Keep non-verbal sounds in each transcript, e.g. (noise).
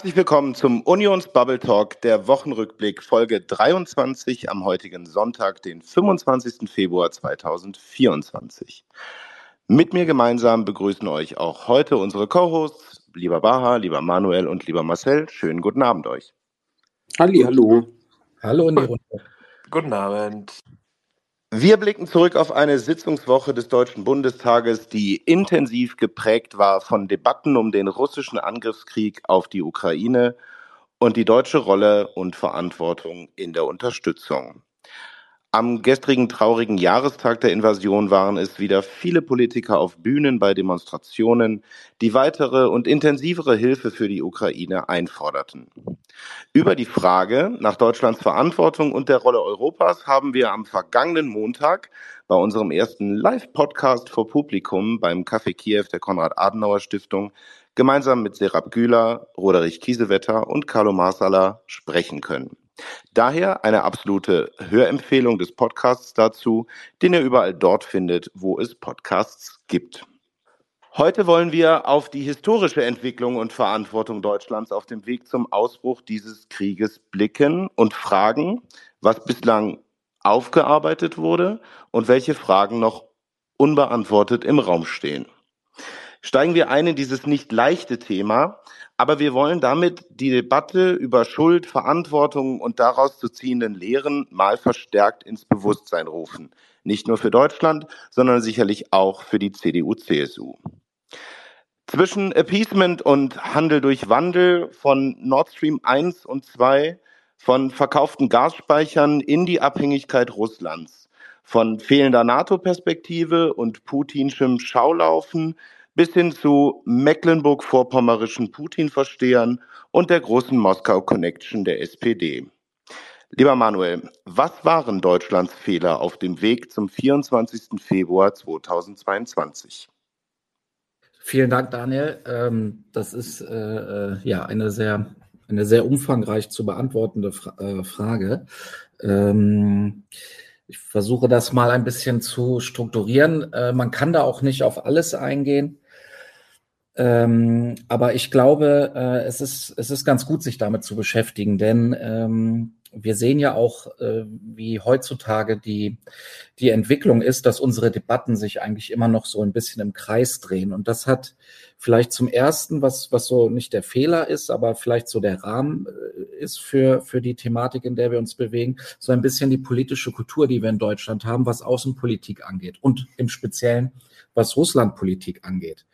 Herzlich willkommen zum Unions Bubble Talk, der Wochenrückblick Folge 23 am heutigen Sonntag, den 25. Februar 2024. Mit mir gemeinsam begrüßen euch auch heute unsere Co-Hosts, lieber Baha, lieber Manuel und lieber Marcel. Schönen guten Abend euch. Halli, hallo. Hallo in die Runde. Guten Abend. Wir blicken zurück auf eine Sitzungswoche des Deutschen Bundestages, die intensiv geprägt war von Debatten um den russischen Angriffskrieg auf die Ukraine und die deutsche Rolle und Verantwortung in der Unterstützung. Am gestrigen traurigen Jahrestag der Invasion waren es wieder viele Politiker auf Bühnen bei Demonstrationen, die weitere und intensivere Hilfe für die Ukraine einforderten. Über die Frage nach Deutschlands Verantwortung und der Rolle Europas haben wir am vergangenen Montag bei unserem ersten Live-Podcast vor Publikum beim Café Kiew der Konrad-Adenauer Stiftung gemeinsam mit Serap Güler, Roderich Kiesewetter und Carlo Marsala sprechen können. Daher eine absolute Hörempfehlung des Podcasts dazu, den ihr überall dort findet, wo es Podcasts gibt. Heute wollen wir auf die historische Entwicklung und Verantwortung Deutschlands auf dem Weg zum Ausbruch dieses Krieges blicken und fragen, was bislang aufgearbeitet wurde und welche Fragen noch unbeantwortet im Raum stehen. Steigen wir ein in dieses nicht leichte Thema, aber wir wollen damit die Debatte über Schuld, Verantwortung und daraus zu ziehenden Lehren mal verstärkt ins Bewusstsein rufen. Nicht nur für Deutschland, sondern sicherlich auch für die CDU-CSU. Zwischen Appeasement und Handel durch Wandel von Nord Stream 1 und 2, von verkauften Gasspeichern in die Abhängigkeit Russlands, von fehlender NATO-Perspektive und putinschem Schaulaufen bis hin zu mecklenburg-vorpommerischen Putin-Verstehern und der großen Moskau-Connection der SPD. Lieber Manuel, was waren Deutschlands Fehler auf dem Weg zum 24. Februar 2022? Vielen Dank, Daniel. Ähm, das ist äh, äh, ja eine sehr, eine sehr umfangreich zu beantwortende äh, Frage. Ähm, ich versuche das mal ein bisschen zu strukturieren. Man kann da auch nicht auf alles eingehen. Ähm, aber ich glaube, äh, es, ist, es ist ganz gut, sich damit zu beschäftigen, denn ähm, wir sehen ja auch, äh, wie heutzutage die, die Entwicklung ist, dass unsere Debatten sich eigentlich immer noch so ein bisschen im Kreis drehen. Und das hat vielleicht zum ersten, was, was so nicht der Fehler ist, aber vielleicht so der Rahmen äh, ist für, für die Thematik, in der wir uns bewegen, so ein bisschen die politische Kultur, die wir in Deutschland haben, was Außenpolitik angeht und im Speziellen, was Russlandpolitik angeht.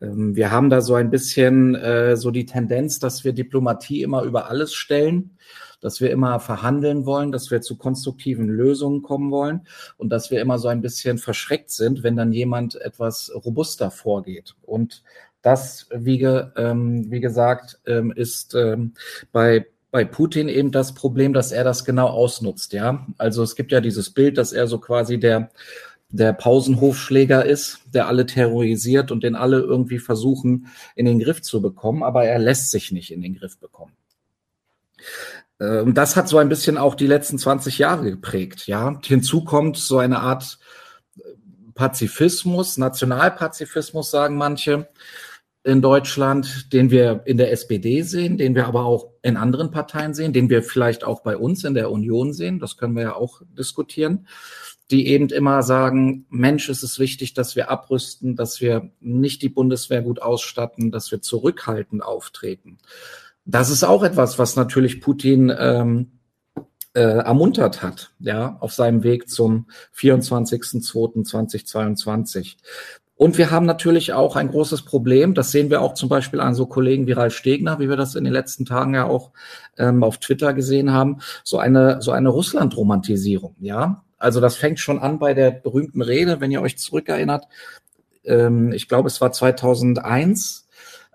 Ähm, wir haben da so ein bisschen äh, so die Tendenz, dass wir Diplomatie immer über alles stellen, dass wir immer verhandeln wollen, dass wir zu konstruktiven Lösungen kommen wollen und dass wir immer so ein bisschen verschreckt sind, wenn dann jemand etwas robuster vorgeht. Und das, wie, ge, ähm, wie gesagt, ähm, ist ähm, bei bei Putin eben das Problem, dass er das genau ausnutzt, ja. Also es gibt ja dieses Bild, dass er so quasi der der Pausenhofschläger ist, der alle terrorisiert und den alle irgendwie versuchen in den Griff zu bekommen, aber er lässt sich nicht in den Griff bekommen. Und das hat so ein bisschen auch die letzten 20 Jahre geprägt. Ja, hinzu kommt so eine Art Pazifismus, Nationalpazifismus sagen manche in Deutschland, den wir in der SPD sehen, den wir aber auch in anderen Parteien sehen, den wir vielleicht auch bei uns in der Union sehen. Das können wir ja auch diskutieren die eben immer sagen, Mensch, es ist wichtig, dass wir abrüsten, dass wir nicht die Bundeswehr gut ausstatten, dass wir zurückhaltend auftreten. Das ist auch etwas, was natürlich Putin ähm, äh, ermuntert hat, ja, auf seinem Weg zum 24.02.2022. Und wir haben natürlich auch ein großes Problem, das sehen wir auch zum Beispiel an so Kollegen wie Ralf Stegner, wie wir das in den letzten Tagen ja auch ähm, auf Twitter gesehen haben, so eine, so eine Russland-Romantisierung, ja. Also das fängt schon an bei der berühmten Rede, wenn ihr euch zurückerinnert. Ähm, ich glaube, es war 2001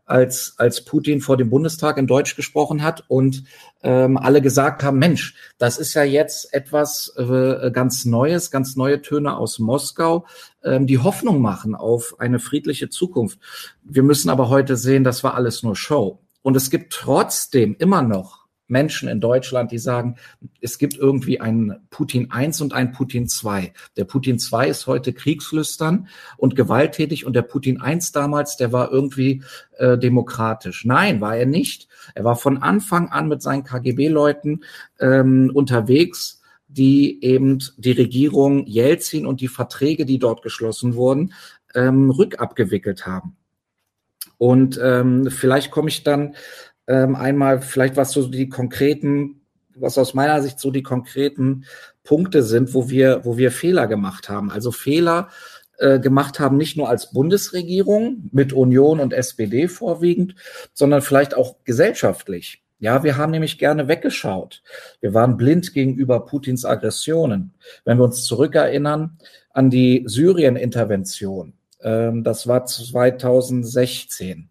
als, als Putin vor dem Bundestag in Deutsch gesprochen hat und ähm, alle gesagt haben, Mensch, das ist ja jetzt etwas äh, ganz Neues, ganz neue Töne aus Moskau, ähm, die Hoffnung machen auf eine friedliche Zukunft. Wir müssen aber heute sehen, das war alles nur Show. Und es gibt trotzdem immer noch Menschen in Deutschland, die sagen, es gibt irgendwie einen Putin 1 und einen Putin 2. Der Putin 2 ist heute kriegslüstern und gewalttätig und der Putin 1 damals, der war irgendwie äh, demokratisch. Nein, war er nicht. Er war von Anfang an mit seinen KGB-Leuten ähm, unterwegs die eben die Regierung Jelzin und die Verträge, die dort geschlossen wurden, ähm, rückabgewickelt haben. Und ähm, vielleicht komme ich dann ähm, einmal, vielleicht was so die konkreten, was aus meiner Sicht so die konkreten Punkte sind, wo wir, wo wir Fehler gemacht haben. Also Fehler äh, gemacht haben, nicht nur als Bundesregierung mit Union und SPD vorwiegend, sondern vielleicht auch gesellschaftlich. Ja, wir haben nämlich gerne weggeschaut. Wir waren blind gegenüber Putins Aggressionen. Wenn wir uns zurückerinnern an die Syrien-Intervention, ähm, das war 2016.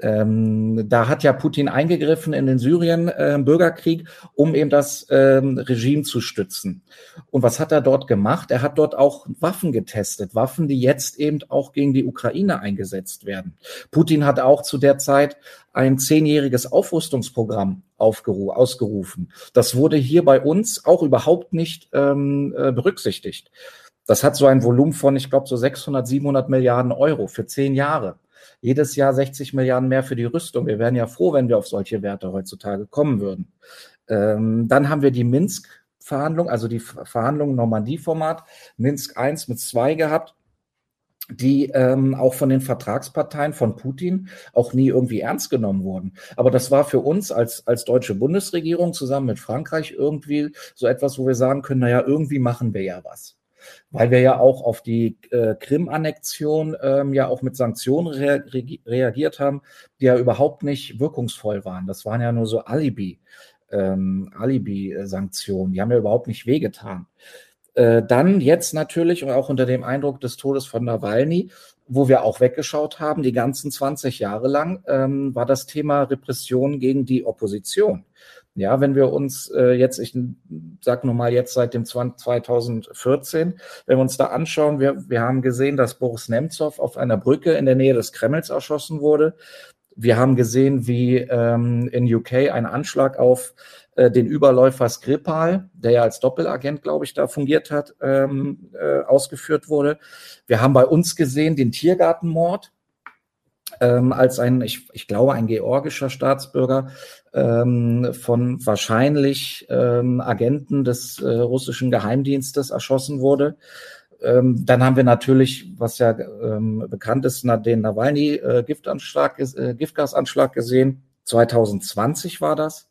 Ähm, da hat ja Putin eingegriffen in den Syrien-Bürgerkrieg, äh, um eben das ähm, Regime zu stützen. Und was hat er dort gemacht? Er hat dort auch Waffen getestet, Waffen, die jetzt eben auch gegen die Ukraine eingesetzt werden. Putin hat auch zu der Zeit ein zehnjähriges Aufrüstungsprogramm ausgerufen. Das wurde hier bei uns auch überhaupt nicht ähm, äh, berücksichtigt. Das hat so ein Volumen von, ich glaube, so 600, 700 Milliarden Euro für zehn Jahre jedes Jahr 60 Milliarden mehr für die Rüstung. Wir wären ja froh, wenn wir auf solche Werte heutzutage kommen würden. Ähm, dann haben wir die Minsk-Verhandlung, also die Verhandlungen Normandie-Format, Minsk 1 mit 2 gehabt die ähm, auch von den Vertragsparteien von Putin auch nie irgendwie ernst genommen wurden. Aber das war für uns als, als deutsche Bundesregierung zusammen mit Frankreich irgendwie so etwas, wo wir sagen können, naja, irgendwie machen wir ja was weil wir ja auch auf die äh, Krim-Annexion ähm, ja auch mit Sanktionen rea reagiert haben, die ja überhaupt nicht wirkungsvoll waren. Das waren ja nur so Alibi, ähm, Alibi-Sanktionen. Die haben ja überhaupt nicht wehgetan. Äh, dann jetzt natürlich und auch unter dem Eindruck des Todes von Nawalny, wo wir auch weggeschaut haben, die ganzen 20 Jahre lang, ähm, war das Thema Repression gegen die Opposition. Ja, wenn wir uns äh, jetzt, ich sag nur mal jetzt seit dem 2014, wenn wir uns da anschauen, wir, wir haben gesehen, dass Boris Nemtsov auf einer Brücke in der Nähe des Kremls erschossen wurde. Wir haben gesehen, wie ähm, in UK ein Anschlag auf äh, den Überläufer Skripal, der ja als Doppelagent, glaube ich, da fungiert hat, ähm, äh, ausgeführt wurde. Wir haben bei uns gesehen den Tiergartenmord, ähm, als ein, ich, ich glaube, ein georgischer Staatsbürger ähm, von wahrscheinlich ähm, Agenten des äh, russischen Geheimdienstes erschossen wurde. Ähm, dann haben wir natürlich, was ja ähm, bekannt ist, den Nawalny-Giftanschlag, äh, Giftgasanschlag gesehen. 2020 war das.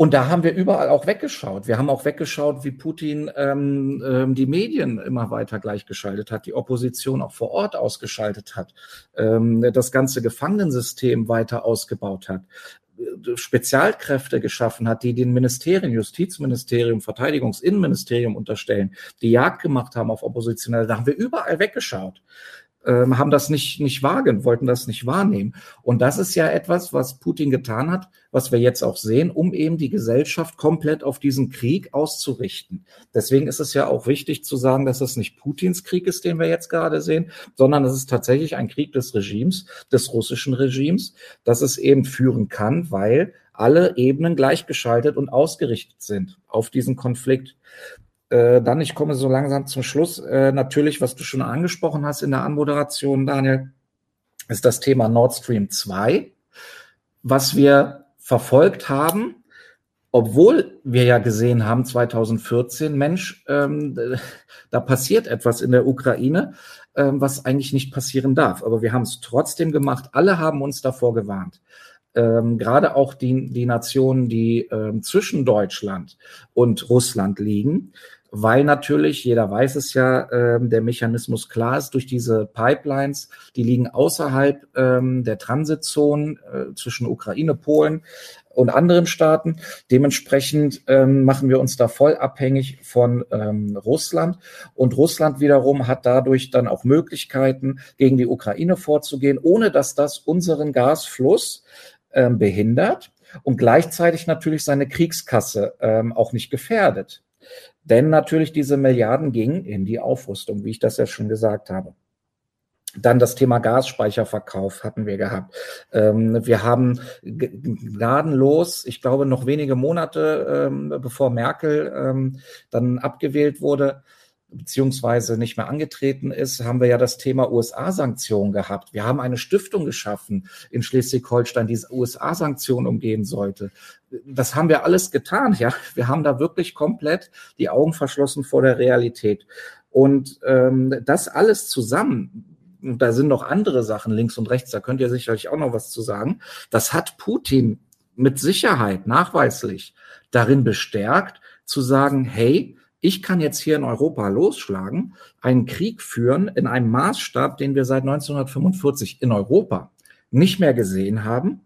Und da haben wir überall auch weggeschaut. Wir haben auch weggeschaut, wie Putin ähm, ähm, die Medien immer weiter gleichgeschaltet hat, die Opposition auch vor Ort ausgeschaltet hat, ähm, das ganze Gefangenensystem weiter ausgebaut hat. Spezialkräfte geschaffen hat, die den Ministerien, Justizministerium, Verteidigungsinnenministerium unterstellen, die Jagd gemacht haben auf Oppositionelle, da haben wir überall weggeschaut ähm, haben das nicht, nicht wahrgenommen, wollten das nicht wahrnehmen. Und das ist ja etwas, was Putin getan hat, was wir jetzt auch sehen, um eben die Gesellschaft komplett auf diesen Krieg auszurichten. Deswegen ist es ja auch wichtig zu sagen, dass es nicht Putins Krieg ist, den wir jetzt gerade sehen, sondern es ist tatsächlich ein Krieg des Regimes, des russischen Regimes, das es eben führen kann, weil alle Ebenen gleichgeschaltet und ausgerichtet sind auf diesen Konflikt. Äh, dann, ich komme so langsam zum Schluss, äh, natürlich, was du schon angesprochen hast in der Anmoderation, Daniel, ist das Thema Nord Stream 2, was wir verfolgt haben, obwohl wir ja gesehen haben 2014, Mensch, ähm, da passiert etwas in der Ukraine, ähm, was eigentlich nicht passieren darf. Aber wir haben es trotzdem gemacht. Alle haben uns davor gewarnt. Ähm, gerade auch die, die Nationen, die ähm, zwischen Deutschland und Russland liegen, weil natürlich, jeder weiß es ja, ähm, der Mechanismus klar ist, durch diese Pipelines, die liegen außerhalb ähm, der Transitzonen äh, zwischen Ukraine, Polen und anderen Staaten. Dementsprechend ähm, machen wir uns da voll abhängig von ähm, Russland. Und Russland wiederum hat dadurch dann auch Möglichkeiten, gegen die Ukraine vorzugehen, ohne dass das unseren Gasfluss ähm, behindert und gleichzeitig natürlich seine Kriegskasse ähm, auch nicht gefährdet. Denn natürlich diese Milliarden gingen in die Aufrüstung, wie ich das ja schon gesagt habe. Dann das Thema Gasspeicherverkauf hatten wir gehabt. Ähm, wir haben gnadenlos, ich glaube, noch wenige Monate ähm, bevor Merkel ähm, dann abgewählt wurde, beziehungsweise nicht mehr angetreten ist, haben wir ja das Thema USA-Sanktionen gehabt. Wir haben eine Stiftung geschaffen in Schleswig-Holstein, die USA-Sanktionen umgehen sollte. Das haben wir alles getan, ja. Wir haben da wirklich komplett die Augen verschlossen vor der Realität. Und ähm, das alles zusammen, da sind noch andere Sachen links und rechts, da könnt ihr sicherlich auch noch was zu sagen, das hat Putin mit Sicherheit nachweislich darin bestärkt, zu sagen, hey, ich kann jetzt hier in Europa losschlagen, einen Krieg führen in einem Maßstab, den wir seit 1945 in Europa nicht mehr gesehen haben.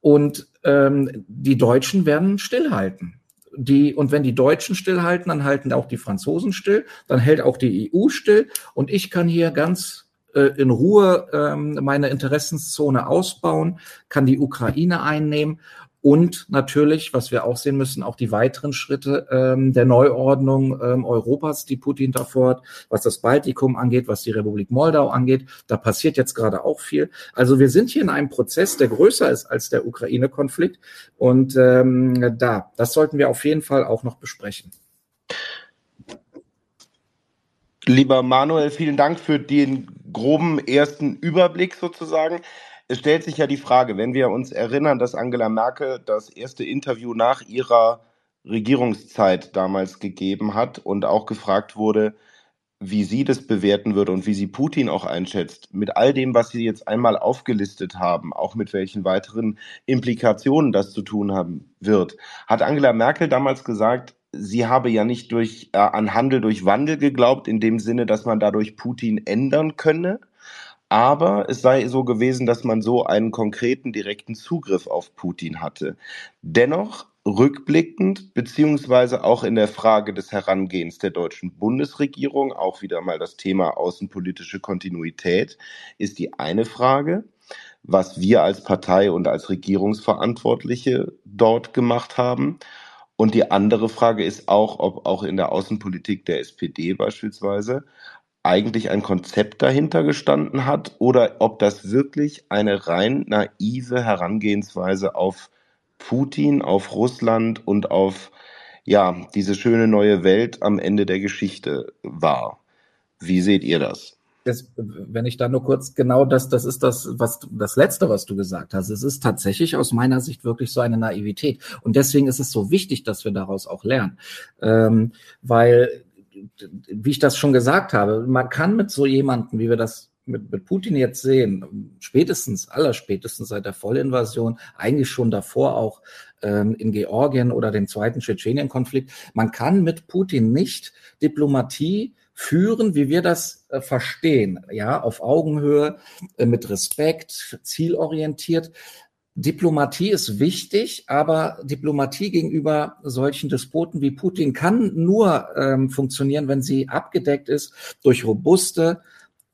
Und ähm, die Deutschen werden stillhalten. Die, und wenn die Deutschen stillhalten, dann halten auch die Franzosen still, dann hält auch die EU still. Und ich kann hier ganz äh, in Ruhe ähm, meine Interessenszone ausbauen, kann die Ukraine einnehmen und natürlich, was wir auch sehen müssen, auch die weiteren Schritte ähm, der Neuordnung ähm, Europas, die Putin da fordert, was das Baltikum angeht, was die Republik Moldau angeht. Da passiert jetzt gerade auch viel. Also wir sind hier in einem Prozess, der größer ist als der Ukraine-Konflikt. Und ähm, da, das sollten wir auf jeden Fall auch noch besprechen. Lieber Manuel, vielen Dank für den groben ersten Überblick sozusagen es stellt sich ja die Frage, wenn wir uns erinnern, dass Angela Merkel das erste Interview nach ihrer Regierungszeit damals gegeben hat und auch gefragt wurde, wie sie das bewerten würde und wie sie Putin auch einschätzt, mit all dem, was Sie jetzt einmal aufgelistet haben, auch mit welchen weiteren Implikationen das zu tun haben wird, hat Angela Merkel damals gesagt, sie habe ja nicht durch, äh, an Handel durch Wandel geglaubt, in dem Sinne, dass man dadurch Putin ändern könne, aber es sei so gewesen, dass man so einen konkreten, direkten Zugriff auf Putin hatte. Dennoch rückblickend, beziehungsweise auch in der Frage des Herangehens der deutschen Bundesregierung, auch wieder mal das Thema außenpolitische Kontinuität, ist die eine Frage, was wir als Partei und als Regierungsverantwortliche dort gemacht haben. Und die andere Frage ist auch, ob auch in der Außenpolitik der SPD beispielsweise eigentlich ein Konzept dahinter gestanden hat oder ob das wirklich eine rein naive Herangehensweise auf Putin, auf Russland und auf ja, diese schöne neue Welt am Ende der Geschichte war. Wie seht ihr das? Das, wenn ich da nur kurz genau das, das ist das, was das letzte, was du gesagt hast. Es ist tatsächlich aus meiner Sicht wirklich so eine Naivität. Und deswegen ist es so wichtig, dass wir daraus auch lernen. Ähm, weil wie ich das schon gesagt habe, man kann mit so jemanden, wie wir das mit, mit Putin jetzt sehen, spätestens, allerspätestens seit der Vollinvasion, eigentlich schon davor auch ähm, in Georgien oder dem zweiten Tschetschenien-Konflikt, man kann mit Putin nicht Diplomatie führen, wie wir das äh, verstehen, ja, auf Augenhöhe, äh, mit Respekt, zielorientiert. Diplomatie ist wichtig, aber Diplomatie gegenüber solchen Despoten wie Putin kann nur ähm, funktionieren, wenn sie abgedeckt ist durch robuste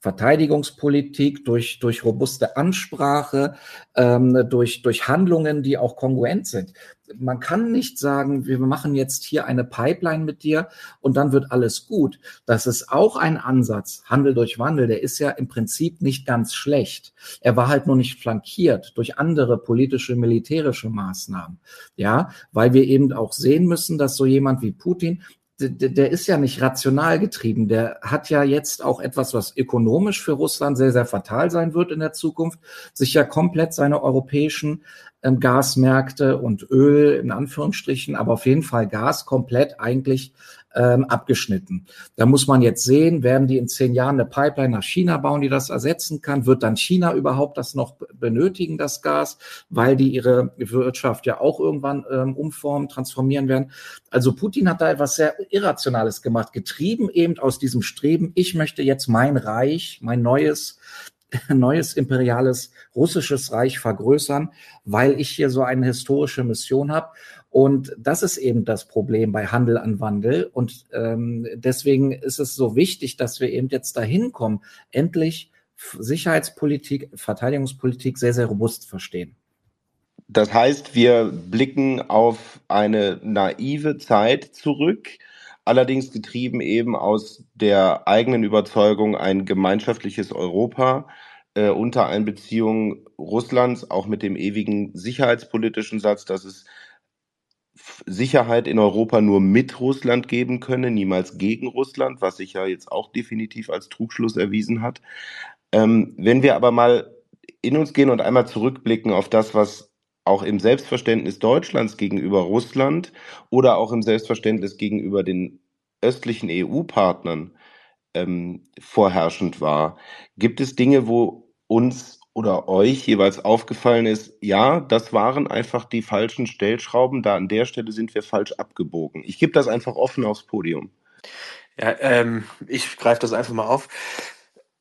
Verteidigungspolitik, durch, durch robuste Ansprache, ähm, durch, durch Handlungen, die auch kongruent sind. Man kann nicht sagen, wir machen jetzt hier eine Pipeline mit dir und dann wird alles gut. Das ist auch ein Ansatz, Handel durch Wandel, der ist ja im Prinzip nicht ganz schlecht. Er war halt nur nicht flankiert durch andere politische, militärische Maßnahmen. Ja, weil wir eben auch sehen müssen, dass so jemand wie Putin der, ist ja nicht rational getrieben. Der hat ja jetzt auch etwas, was ökonomisch für Russland sehr, sehr fatal sein wird in der Zukunft, sich ja komplett seine europäischen Gasmärkte und Öl in Anführungsstrichen, aber auf jeden Fall Gas komplett eigentlich ähm, abgeschnitten. Da muss man jetzt sehen, werden die in zehn Jahren eine Pipeline nach China bauen, die das ersetzen kann? Wird dann China überhaupt das noch benötigen, das Gas, weil die ihre Wirtschaft ja auch irgendwann ähm, umformen, transformieren werden? Also Putin hat da etwas sehr Irrationales gemacht, getrieben eben aus diesem Streben, ich möchte jetzt mein Reich, mein neues neues imperiales russisches Reich vergrößern, weil ich hier so eine historische Mission habe. Und das ist eben das Problem bei Handel an Wandel. Und ähm, deswegen ist es so wichtig, dass wir eben jetzt dahin kommen, endlich Sicherheitspolitik, Verteidigungspolitik sehr, sehr robust verstehen. Das heißt, wir blicken auf eine naive Zeit zurück, allerdings getrieben eben aus der eigenen Überzeugung, ein gemeinschaftliches Europa äh, unter Einbeziehung Russlands, auch mit dem ewigen sicherheitspolitischen Satz, dass es Sicherheit in Europa nur mit Russland geben könne, niemals gegen Russland, was sich ja jetzt auch definitiv als Trugschluss erwiesen hat. Ähm, wenn wir aber mal in uns gehen und einmal zurückblicken auf das, was auch im Selbstverständnis Deutschlands gegenüber Russland oder auch im Selbstverständnis gegenüber den östlichen EU-Partnern ähm, vorherrschend war. Gibt es Dinge, wo uns oder euch jeweils aufgefallen ist, ja, das waren einfach die falschen Stellschrauben, da an der Stelle sind wir falsch abgebogen. Ich gebe das einfach offen aufs Podium. Ja, ähm, ich greife das einfach mal auf.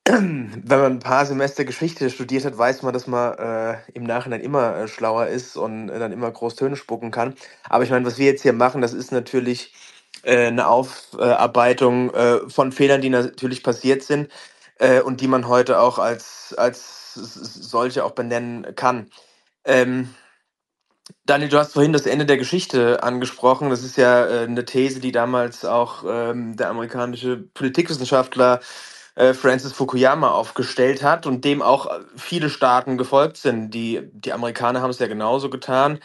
Wenn man ein paar Semester Geschichte studiert hat, weiß man, dass man äh, im Nachhinein immer äh, schlauer ist und äh, dann immer groß Töne spucken kann. Aber ich meine, was wir jetzt hier machen, das ist natürlich äh, eine Aufarbeitung äh, von Fehlern, die natürlich passiert sind äh, und die man heute auch als, als solche auch benennen kann. Ähm, Daniel, du hast vorhin das Ende der Geschichte angesprochen. Das ist ja eine These, die damals auch ähm, der amerikanische Politikwissenschaftler äh, Francis Fukuyama aufgestellt hat und dem auch viele Staaten gefolgt sind. Die, die Amerikaner haben es ja genauso getan.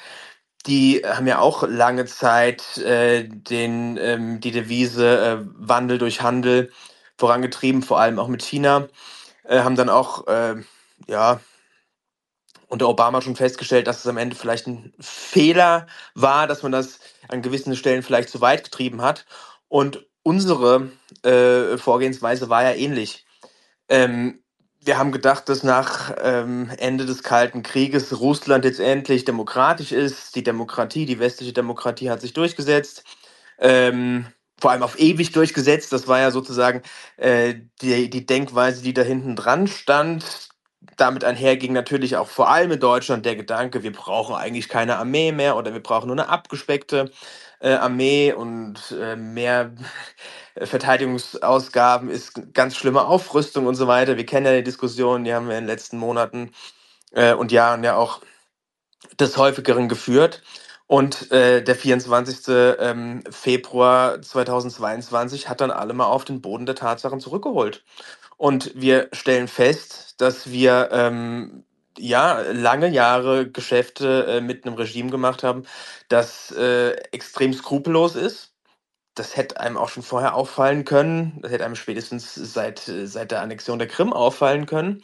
Die haben ja auch lange Zeit äh, den, ähm, die Devise äh, Wandel durch Handel vorangetrieben, vor allem auch mit China. Äh, haben dann auch, äh, ja, unter Obama schon festgestellt, dass es am Ende vielleicht ein Fehler war, dass man das an gewissen Stellen vielleicht zu weit getrieben hat. Und unsere äh, Vorgehensweise war ja ähnlich. Ähm, wir haben gedacht, dass nach ähm, Ende des Kalten Krieges Russland jetzt endlich demokratisch ist. Die Demokratie, die westliche Demokratie hat sich durchgesetzt. Ähm, vor allem auf ewig durchgesetzt. Das war ja sozusagen äh, die, die Denkweise, die da hinten dran stand. Damit einher ging natürlich auch vor allem in Deutschland der Gedanke, wir brauchen eigentlich keine Armee mehr oder wir brauchen nur eine abgespeckte äh, Armee und äh, mehr Verteidigungsausgaben ist ganz schlimme Aufrüstung und so weiter. Wir kennen ja die Diskussion, die haben wir in den letzten Monaten äh, und Jahren ja auch des häufigeren geführt. Und äh, der 24. Ähm, Februar 2022 hat dann alle mal auf den Boden der Tatsachen zurückgeholt. Und wir stellen fest, dass wir ähm, ja lange Jahre Geschäfte äh, mit einem Regime gemacht haben, das äh, extrem skrupellos ist. Das hätte einem auch schon vorher auffallen können. Das hätte einem spätestens seit, seit der Annexion der Krim auffallen können.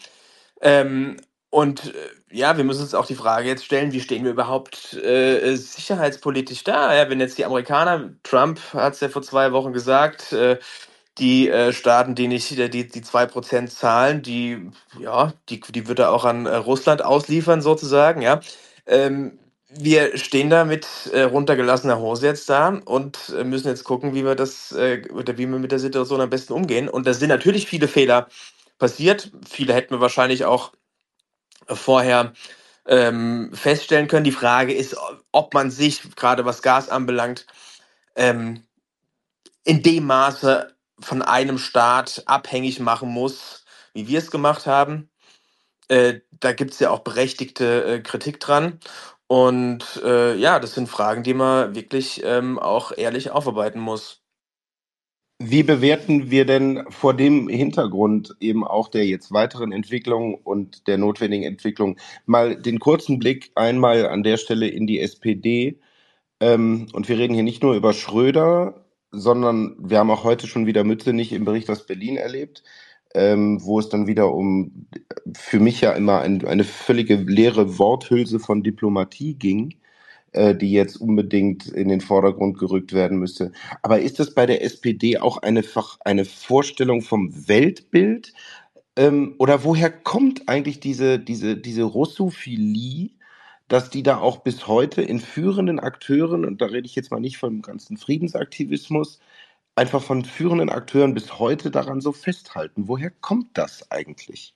Ähm, und äh, ja, wir müssen uns auch die Frage jetzt stellen, wie stehen wir überhaupt äh, sicherheitspolitisch da? Ja, wenn jetzt die Amerikaner, Trump hat es ja vor zwei Wochen gesagt, äh, die äh, Staaten, die nicht die, die 2% zahlen, die, ja, die, die wird er auch an äh, Russland ausliefern, sozusagen, ja. Ähm, wir stehen da mit äh, runtergelassener Hose jetzt da und äh, müssen jetzt gucken, wie wir das, äh, oder wie wir mit der Situation am besten umgehen. Und da sind natürlich viele Fehler passiert. Viele hätten wir wahrscheinlich auch vorher ähm, feststellen können. Die Frage ist, ob man sich, gerade was Gas anbelangt, ähm, in dem Maße von einem Staat abhängig machen muss, wie wir es gemacht haben. Äh, da gibt es ja auch berechtigte äh, Kritik dran. Und äh, ja, das sind Fragen, die man wirklich ähm, auch ehrlich aufarbeiten muss. Wie bewerten wir denn vor dem Hintergrund eben auch der jetzt weiteren Entwicklung und der notwendigen Entwicklung mal den kurzen Blick einmal an der Stelle in die SPD? Ähm, und wir reden hier nicht nur über Schröder, sondern wir haben auch heute schon wieder Mützenich im Bericht aus Berlin erlebt, ähm, wo es dann wieder um für mich ja immer ein, eine völlige leere Worthülse von Diplomatie ging äh, die jetzt unbedingt in den Vordergrund gerückt werden müsste. Aber ist das bei der SPD auch eine, eine Vorstellung vom Weltbild? Ähm, oder woher kommt eigentlich diese, diese, diese Russophilie, dass die da auch bis heute in führenden Akteuren, und da rede ich jetzt mal nicht vom ganzen Friedensaktivismus, einfach von führenden Akteuren bis heute daran so festhalten? Woher kommt das eigentlich?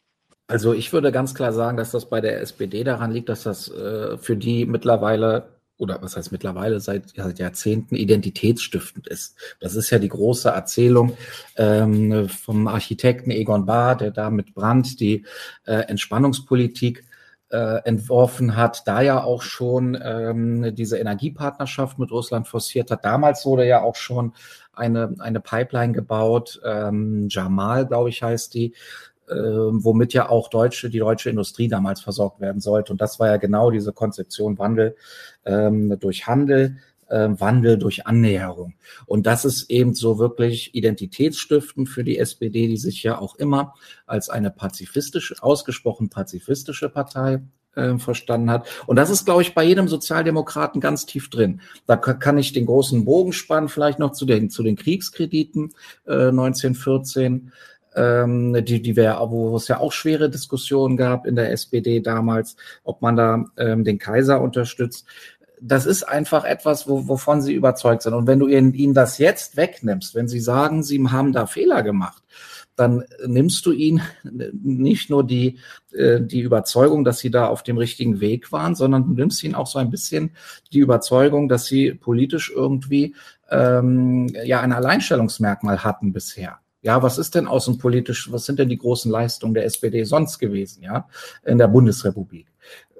Also ich würde ganz klar sagen, dass das bei der SPD daran liegt, dass das äh, für die mittlerweile oder was heißt mittlerweile seit, seit Jahrzehnten identitätsstiftend ist. Das ist ja die große Erzählung ähm, vom Architekten Egon Bahr, der da mit Brandt die äh, Entspannungspolitik äh, entworfen hat, da ja auch schon ähm, diese Energiepartnerschaft mit Russland forciert hat. Damals wurde ja auch schon eine, eine Pipeline gebaut, ähm, Jamal, glaube ich, heißt die, äh, womit ja auch deutsche, die deutsche Industrie damals versorgt werden sollte. Und das war ja genau diese Konzeption Wandel ähm, durch Handel äh, Wandel durch Annäherung. Und das ist eben so wirklich identitätsstiftend für die SPD, die sich ja auch immer als eine pazifistische, ausgesprochen pazifistische Partei äh, verstanden hat. Und das ist, glaube ich, bei jedem Sozialdemokraten ganz tief drin. Da kann ich den großen Bogen spannen, vielleicht noch zu den, zu den Kriegskrediten äh, 1914 ähm, die, die wir, wo es ja auch schwere Diskussionen gab in der SPD damals, ob man da ähm, den Kaiser unterstützt das ist einfach etwas, wo, wovon sie überzeugt sind. Und wenn du ihnen, ihnen das jetzt wegnimmst, wenn sie sagen, sie haben da Fehler gemacht, dann nimmst du ihnen nicht nur die, äh, die Überzeugung, dass sie da auf dem richtigen Weg waren, sondern du nimmst ihnen auch so ein bisschen die Überzeugung, dass sie politisch irgendwie ähm, ja ein Alleinstellungsmerkmal hatten bisher. Ja, was ist denn außenpolitisch, was sind denn die großen Leistungen der SPD sonst gewesen, ja, in der Bundesrepublik?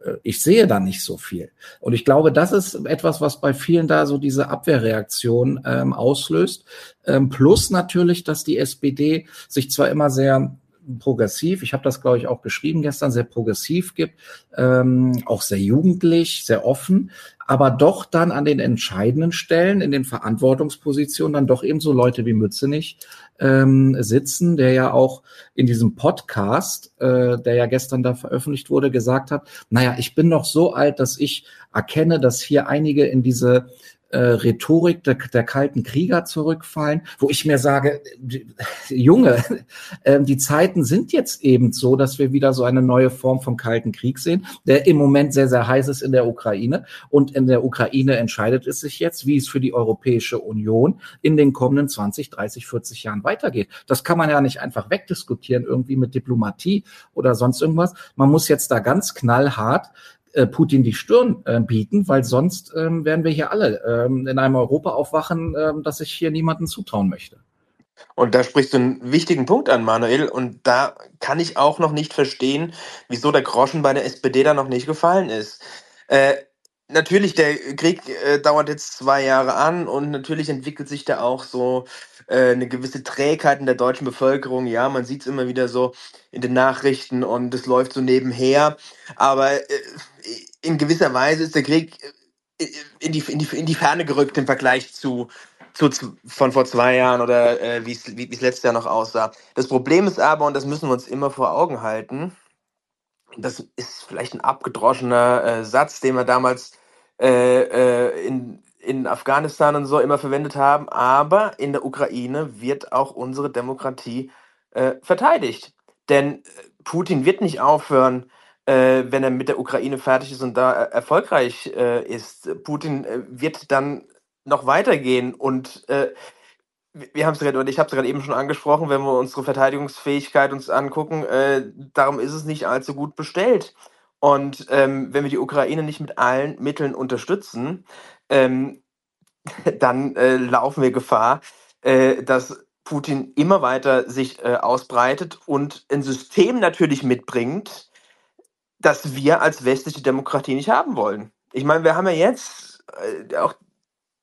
Äh, ich sehe da nicht so viel. Und ich glaube, das ist etwas, was bei vielen da so diese Abwehrreaktion ähm, auslöst. Ähm, plus natürlich, dass die SPD sich zwar immer sehr progressiv, ich habe das, glaube ich, auch geschrieben gestern, sehr progressiv gibt, ähm, auch sehr jugendlich, sehr offen, aber doch dann an den entscheidenden Stellen, in den Verantwortungspositionen, dann doch eben so Leute wie Mützenich ähm, sitzen, der ja auch in diesem Podcast, äh, der ja gestern da veröffentlicht wurde, gesagt hat, naja, ich bin noch so alt, dass ich erkenne, dass hier einige in diese äh, Rhetorik der, der kalten Krieger zurückfallen, wo ich mir sage, Junge, (laughs) äh, die Zeiten sind jetzt eben so, dass wir wieder so eine neue Form vom kalten Krieg sehen, der im Moment sehr, sehr heiß ist in der Ukraine. Und in der Ukraine entscheidet es sich jetzt, wie es für die Europäische Union in den kommenden 20, 30, 40 Jahren weitergeht. Das kann man ja nicht einfach wegdiskutieren, irgendwie mit Diplomatie oder sonst irgendwas. Man muss jetzt da ganz knallhart äh, Putin die Stirn äh, bieten, weil sonst ähm, werden wir hier alle ähm, in einem Europa aufwachen, ähm, dass ich hier niemanden zutrauen möchte. Und da sprichst du einen wichtigen Punkt an, Manuel. Und da kann ich auch noch nicht verstehen, wieso der Groschen bei der SPD da noch nicht gefallen ist. Äh, natürlich, der Krieg äh, dauert jetzt zwei Jahre an und natürlich entwickelt sich da auch so äh, eine gewisse Trägheit in der deutschen Bevölkerung. Ja, man sieht es immer wieder so in den Nachrichten und es läuft so nebenher. Aber äh, in gewisser Weise ist der Krieg äh, in die, in die, in die Ferne gerückt im Vergleich zu, zu, von vor zwei Jahren oder äh, wie es letztes Jahr noch aussah. Das Problem ist aber, und das müssen wir uns immer vor Augen halten, das ist vielleicht ein abgedroschener äh, Satz, den wir damals äh, äh, in, in Afghanistan und so immer verwendet haben, aber in der Ukraine wird auch unsere Demokratie äh, verteidigt. Denn äh, Putin wird nicht aufhören, äh, wenn er mit der Ukraine fertig ist und da äh, erfolgreich äh, ist. Putin äh, wird dann noch weitergehen und wir haben es gerade, oder ich habe es gerade eben schon angesprochen, wenn wir unsere Verteidigungsfähigkeit uns angucken, darum ist es nicht allzu gut bestellt. Und ähm, wenn wir die Ukraine nicht mit allen Mitteln unterstützen, ähm, (laughs) dann äh, laufen wir Gefahr, äh, dass Putin immer weiter sich äh, ausbreitet und ein System natürlich mitbringt, das wir als westliche Demokratie nicht haben wollen. Ich meine, wir haben ja jetzt äh, auch,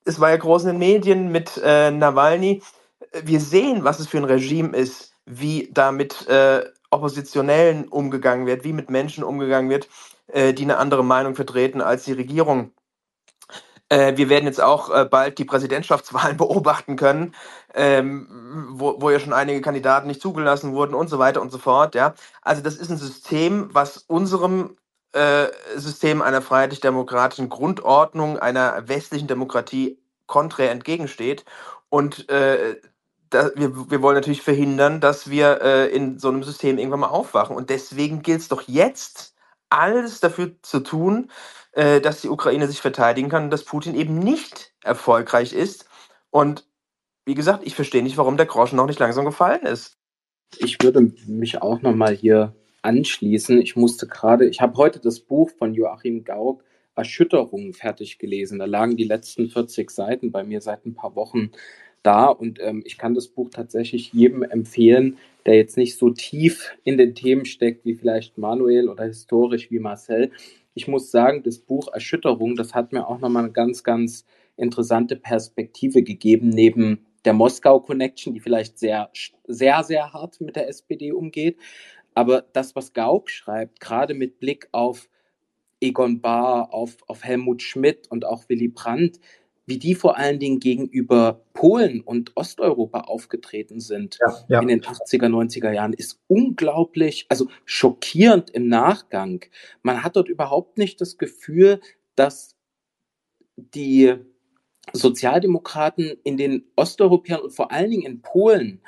es war ja groß in den Medien mit äh, Nawalny, wir sehen, was es für ein Regime ist, wie da mit äh, Oppositionellen umgegangen wird, wie mit Menschen umgegangen wird, äh, die eine andere Meinung vertreten als die Regierung. Äh, wir werden jetzt auch äh, bald die Präsidentschaftswahlen (laughs) beobachten können, ähm, wo, wo ja schon einige Kandidaten nicht zugelassen wurden und so weiter und so fort. Ja, also das ist ein System, was unserem äh, System einer freiheitlich-demokratischen Grundordnung, einer westlichen Demokratie konträr entgegensteht. Und äh, da, wir, wir wollen natürlich verhindern, dass wir äh, in so einem System irgendwann mal aufwachen. Und deswegen gilt es doch jetzt, alles dafür zu tun, äh, dass die Ukraine sich verteidigen kann und dass Putin eben nicht erfolgreich ist. Und wie gesagt, ich verstehe nicht, warum der Groschen noch nicht langsam gefallen ist. Ich würde mich auch nochmal hier anschließen. Ich musste gerade, ich habe heute das Buch von Joachim Gauck, Erschütterung, fertig gelesen. Da lagen die letzten 40 Seiten bei mir seit ein paar Wochen da. Und ähm, ich kann das Buch tatsächlich jedem empfehlen, der jetzt nicht so tief in den Themen steckt wie vielleicht Manuel oder historisch wie Marcel. Ich muss sagen, das Buch Erschütterung, das hat mir auch nochmal eine ganz, ganz interessante Perspektive gegeben, neben der Moskau Connection, die vielleicht sehr, sehr, sehr hart mit der SPD umgeht. Aber das, was Gauck schreibt, gerade mit Blick auf Egon Bahr, auf, auf Helmut Schmidt und auch Willy Brandt, wie die vor allen Dingen gegenüber Polen und Osteuropa aufgetreten sind ja, ja. in den 80er, 90er Jahren, ist unglaublich, also schockierend im Nachgang. Man hat dort überhaupt nicht das Gefühl, dass die Sozialdemokraten in den Osteuropäern und vor allen Dingen in Polen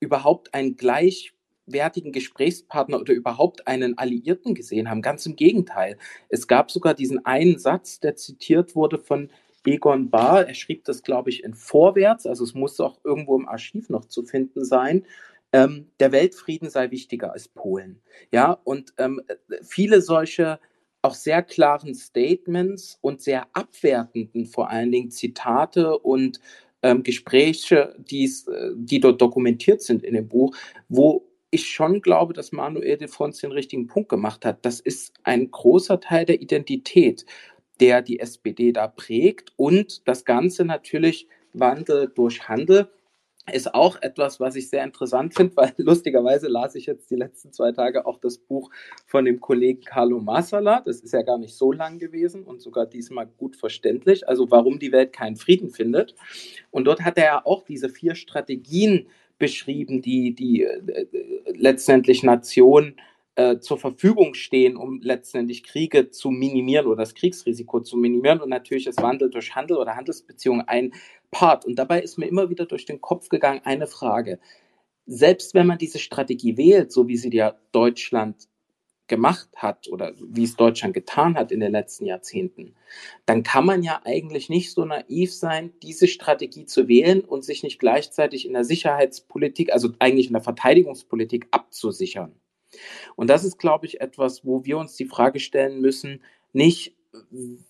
überhaupt einen gleichwertigen Gesprächspartner oder überhaupt einen Alliierten gesehen haben. Ganz im Gegenteil. Es gab sogar diesen einen Satz, der zitiert wurde von Egon Bahr, er schrieb das, glaube ich, in Vorwärts, also es muss auch irgendwo im Archiv noch zu finden sein. Ähm, der Weltfrieden sei wichtiger als Polen. Ja, und ähm, viele solche auch sehr klaren Statements und sehr abwertenden, vor allen Dingen Zitate und ähm, Gespräche, die's, äh, die dort dokumentiert sind in dem Buch, wo ich schon glaube, dass Manuel de Fons den richtigen Punkt gemacht hat. Das ist ein großer Teil der Identität der die SPD da prägt. Und das Ganze natürlich Wandel durch Handel ist auch etwas, was ich sehr interessant finde, (laughs) weil lustigerweise las ich jetzt die letzten zwei Tage auch das Buch von dem Kollegen Carlo Massala. Das ist ja gar nicht so lang gewesen und sogar diesmal gut verständlich. Also warum die Welt keinen Frieden findet. Und dort hat er ja auch diese vier Strategien beschrieben, die, die äh, letztendlich Nationen äh, zur Verfügung stehen, um letztendlich Kriege zu minimieren oder das Kriegsrisiko zu minimieren. Und natürlich ist Wandel durch Handel oder Handelsbeziehungen ein Part. Und dabei ist mir immer wieder durch den Kopf gegangen eine Frage. Selbst wenn man diese Strategie wählt, so wie sie ja Deutschland gemacht hat oder wie es Deutschland getan hat in den letzten Jahrzehnten, dann kann man ja eigentlich nicht so naiv sein, diese Strategie zu wählen und sich nicht gleichzeitig in der Sicherheitspolitik, also eigentlich in der Verteidigungspolitik abzusichern. Und das ist, glaube ich, etwas, wo wir uns die Frage stellen müssen, nicht,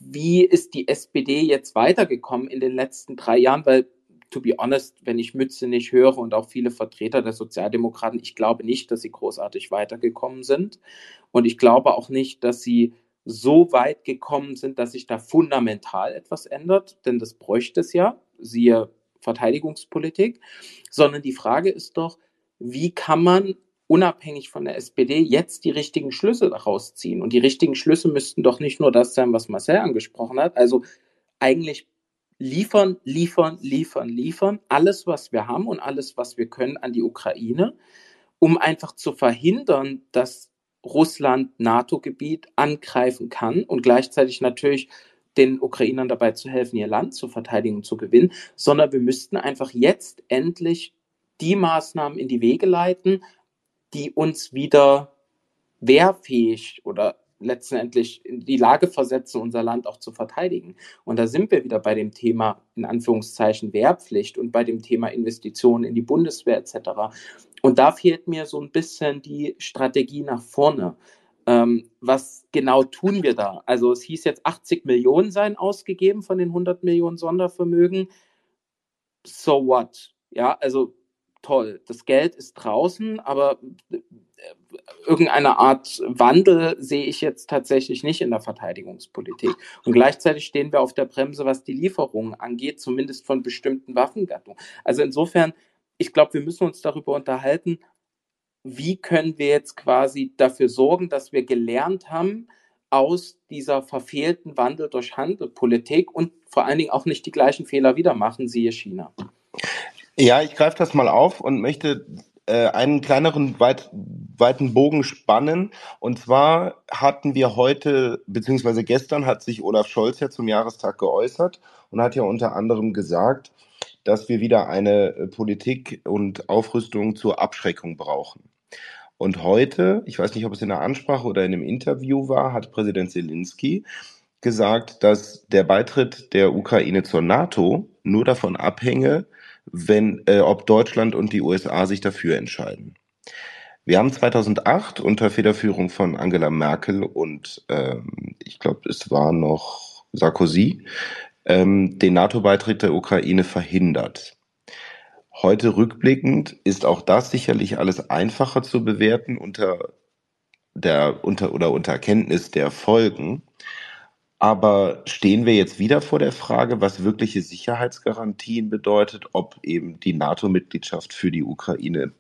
wie ist die SPD jetzt weitergekommen in den letzten drei Jahren, weil to be honest, wenn ich Mütze nicht höre und auch viele Vertreter der Sozialdemokraten, ich glaube nicht, dass sie großartig weitergekommen sind. Und ich glaube auch nicht, dass sie so weit gekommen sind, dass sich da fundamental etwas ändert, denn das bräuchte es ja, siehe Verteidigungspolitik, sondern die Frage ist doch, wie kann man unabhängig von der SPD jetzt die richtigen Schlüsse daraus ziehen. Und die richtigen Schlüsse müssten doch nicht nur das sein, was Marcel angesprochen hat. Also eigentlich liefern, liefern, liefern, liefern, alles, was wir haben und alles, was wir können an die Ukraine, um einfach zu verhindern, dass Russland NATO-Gebiet angreifen kann und gleichzeitig natürlich den Ukrainern dabei zu helfen, ihr Land zu verteidigen und zu gewinnen, sondern wir müssten einfach jetzt endlich die Maßnahmen in die Wege leiten, die uns wieder wehrfähig oder letztendlich in die Lage versetzen, unser Land auch zu verteidigen. Und da sind wir wieder bei dem Thema, in Anführungszeichen, Wehrpflicht und bei dem Thema Investitionen in die Bundeswehr etc. Und da fehlt mir so ein bisschen die Strategie nach vorne. Ähm, was genau tun wir da? Also es hieß jetzt 80 Millionen seien ausgegeben von den 100 Millionen Sondervermögen. So what? Ja, also toll, das Geld ist draußen, aber äh, irgendeine Art Wandel sehe ich jetzt tatsächlich nicht in der Verteidigungspolitik. Und gleichzeitig stehen wir auf der Bremse, was die Lieferungen angeht, zumindest von bestimmten Waffengattungen. Also insofern, ich glaube, wir müssen uns darüber unterhalten, wie können wir jetzt quasi dafür sorgen, dass wir gelernt haben, aus dieser verfehlten Wandel durch Handelpolitik und vor allen Dingen auch nicht die gleichen Fehler wieder machen, siehe China. Ja, ich greife das mal auf und möchte äh, einen kleineren, weit, weiten Bogen spannen. Und zwar hatten wir heute, beziehungsweise gestern hat sich Olaf Scholz ja zum Jahrestag geäußert und hat ja unter anderem gesagt, dass wir wieder eine äh, Politik und Aufrüstung zur Abschreckung brauchen. Und heute, ich weiß nicht, ob es in der Ansprache oder in einem Interview war, hat Präsident Zelensky gesagt, dass der Beitritt der Ukraine zur NATO nur davon abhänge, wenn, äh, ob Deutschland und die USA sich dafür entscheiden. Wir haben 2008 unter Federführung von Angela Merkel und ähm, ich glaube, es war noch Sarkozy, ähm, den NATO-Beitritt der Ukraine verhindert. Heute rückblickend ist auch das sicherlich alles einfacher zu bewerten unter der unter oder unter Kenntnis der Folgen. Aber stehen wir jetzt wieder vor der Frage, was wirkliche Sicherheitsgarantien bedeutet, ob eben die NATO-Mitgliedschaft für die Ukraine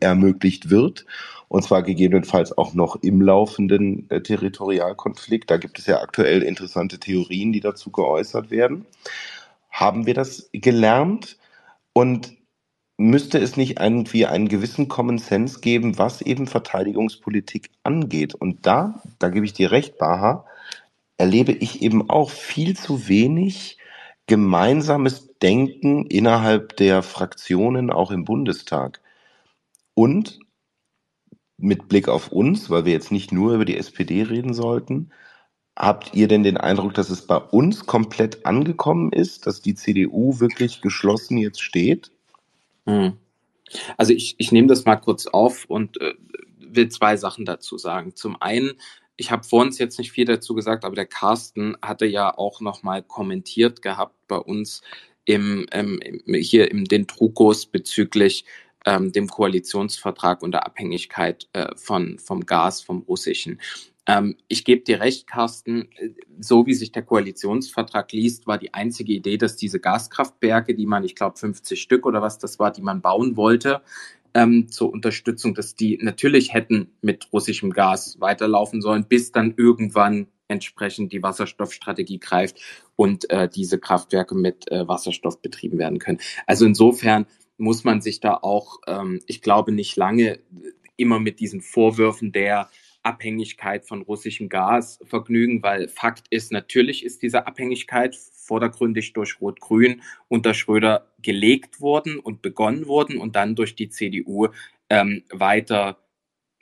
ermöglicht wird, und zwar gegebenenfalls auch noch im laufenden äh, Territorialkonflikt. Da gibt es ja aktuell interessante Theorien, die dazu geäußert werden. Haben wir das gelernt? Und müsste es nicht irgendwie einen gewissen Common Sense geben, was eben Verteidigungspolitik angeht? Und da, da gebe ich dir recht, Baha, erlebe ich eben auch viel zu wenig gemeinsames Denken innerhalb der Fraktionen, auch im Bundestag. Und mit Blick auf uns, weil wir jetzt nicht nur über die SPD reden sollten, habt ihr denn den Eindruck, dass es bei uns komplett angekommen ist, dass die CDU wirklich geschlossen jetzt steht? Hm. Also ich, ich nehme das mal kurz auf und äh, will zwei Sachen dazu sagen. Zum einen ich habe vor uns jetzt nicht viel dazu gesagt, aber der Carsten hatte ja auch nochmal kommentiert gehabt bei uns im, ähm, hier im den Trukos bezüglich ähm, dem Koalitionsvertrag und der Abhängigkeit äh, von, vom Gas, vom russischen. Ähm, ich gebe dir recht, Carsten, so wie sich der Koalitionsvertrag liest, war die einzige Idee, dass diese Gaskraftwerke, die man, ich glaube 50 Stück oder was das war, die man bauen wollte, ähm, zur Unterstützung, dass die natürlich hätten mit russischem Gas weiterlaufen sollen, bis dann irgendwann entsprechend die Wasserstoffstrategie greift und äh, diese Kraftwerke mit äh, Wasserstoff betrieben werden können. Also insofern muss man sich da auch, ähm, ich glaube, nicht lange immer mit diesen Vorwürfen der Abhängigkeit von russischem Gas vergnügen, weil Fakt ist, natürlich ist diese Abhängigkeit vordergründig durch Rot-Grün unter Schröder gelegt worden und begonnen worden und dann durch die CDU ähm, weiter,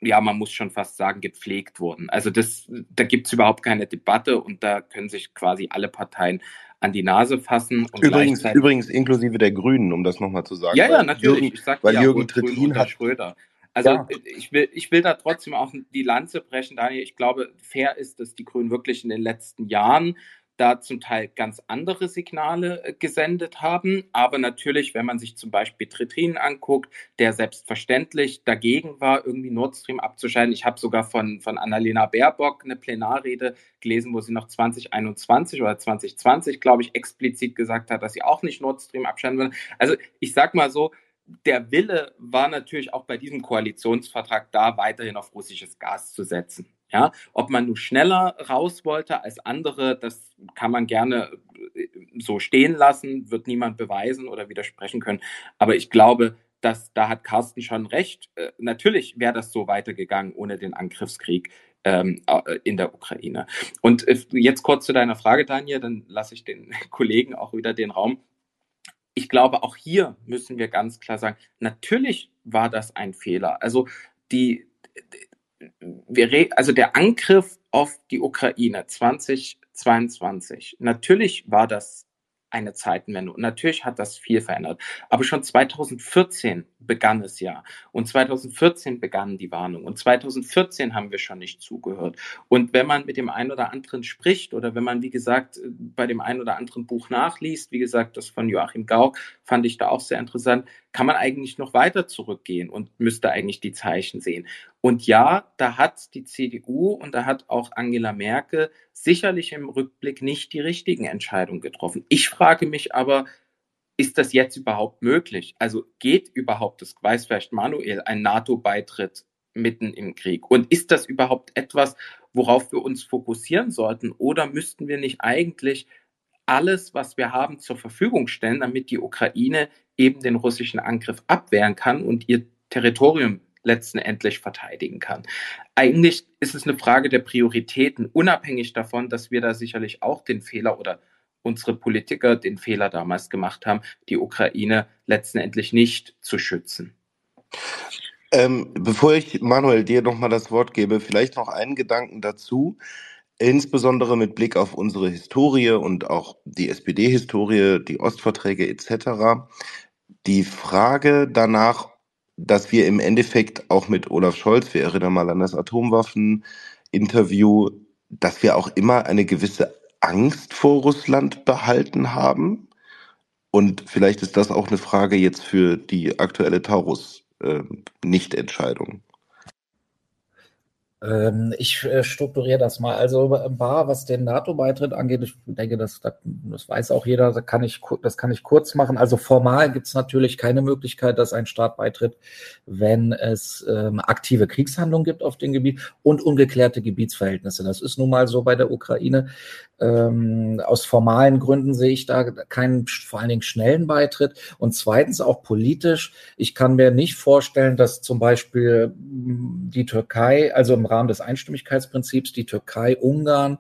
ja, man muss schon fast sagen, gepflegt worden. Also das, da gibt es überhaupt keine Debatte und da können sich quasi alle Parteien an die Nase fassen. übrigens, übrigens inklusive der Grünen, um das nochmal zu sagen. Ja, ja, natürlich. Jürgen, ich sag weil ja, Jürgen Trittin hat Schröder. Also ja. ich, will, ich will da trotzdem auch die Lanze brechen, Daniel. Ich glaube, fair ist, dass die Grünen wirklich in den letzten Jahren da zum Teil ganz andere Signale äh, gesendet haben. Aber natürlich, wenn man sich zum Beispiel Trittin anguckt, der selbstverständlich dagegen war, irgendwie Nord Stream abzuschalten. Ich habe sogar von, von Annalena Baerbock eine Plenarrede gelesen, wo sie noch 2021 oder 2020, glaube ich, explizit gesagt hat, dass sie auch nicht Nord Stream abschalten will. Also ich sag mal so, der Wille war natürlich auch bei diesem Koalitionsvertrag da, weiterhin auf russisches Gas zu setzen. Ja, ob man nur schneller raus wollte als andere, das kann man gerne äh, so stehen lassen, wird niemand beweisen oder widersprechen können. Aber ich glaube, dass da hat Carsten schon recht. Äh, natürlich wäre das so weitergegangen ohne den Angriffskrieg ähm, äh, in der Ukraine. Und jetzt kurz zu deiner Frage, Daniel, dann lasse ich den (laughs) Kollegen auch wieder den Raum ich glaube, auch hier müssen wir ganz klar sagen, natürlich war das ein Fehler. Also die, also der Angriff auf die Ukraine 2022, natürlich war das eine Zeitenwende. Und natürlich hat das viel verändert. Aber schon 2014 begann es ja. Und 2014 begannen die Warnungen. Und 2014 haben wir schon nicht zugehört. Und wenn man mit dem einen oder anderen spricht oder wenn man, wie gesagt, bei dem einen oder anderen Buch nachliest, wie gesagt, das von Joachim Gauck fand ich da auch sehr interessant, kann man eigentlich noch weiter zurückgehen und müsste eigentlich die Zeichen sehen. Und ja, da hat die CDU und da hat auch Angela Merkel sicherlich im Rückblick nicht die richtigen Entscheidungen getroffen. Ich frage mich aber, ist das jetzt überhaupt möglich? Also geht überhaupt, das weiß vielleicht Manuel, ein NATO-Beitritt mitten im Krieg? Und ist das überhaupt etwas, worauf wir uns fokussieren sollten? Oder müssten wir nicht eigentlich alles, was wir haben, zur Verfügung stellen, damit die Ukraine eben den russischen Angriff abwehren kann und ihr Territorium letzten Endlich verteidigen kann. Eigentlich ist es eine Frage der Prioritäten, unabhängig davon, dass wir da sicherlich auch den Fehler oder unsere Politiker den Fehler damals gemacht haben, die Ukraine letzten Endlich nicht zu schützen. Ähm, bevor ich Manuel dir nochmal das Wort gebe, vielleicht noch einen Gedanken dazu, insbesondere mit Blick auf unsere Historie und auch die SPD-Historie, die Ostverträge etc. Die Frage danach, dass wir im Endeffekt auch mit Olaf Scholz, wir erinnern mal an das Atomwaffen-Interview, dass wir auch immer eine gewisse Angst vor Russland behalten haben. Und vielleicht ist das auch eine Frage jetzt für die aktuelle Taurus-Nichtentscheidung. Ähm, ich äh, strukturiere das mal. Also Bar, was den NATO-Beitritt angeht, ich denke, das, das weiß auch jeder, das kann ich, das kann ich kurz machen. Also formal gibt es natürlich keine Möglichkeit, dass ein Staat beitritt, wenn es ähm, aktive Kriegshandlungen gibt auf dem Gebiet und ungeklärte Gebietsverhältnisse. Das ist nun mal so bei der Ukraine. Ähm, aus formalen Gründen sehe ich da keinen vor allen Dingen schnellen Beitritt. Und zweitens auch politisch. Ich kann mir nicht vorstellen, dass zum Beispiel hm, die Türkei, also im Rahmen des Einstimmigkeitsprinzips, die Türkei, Ungarn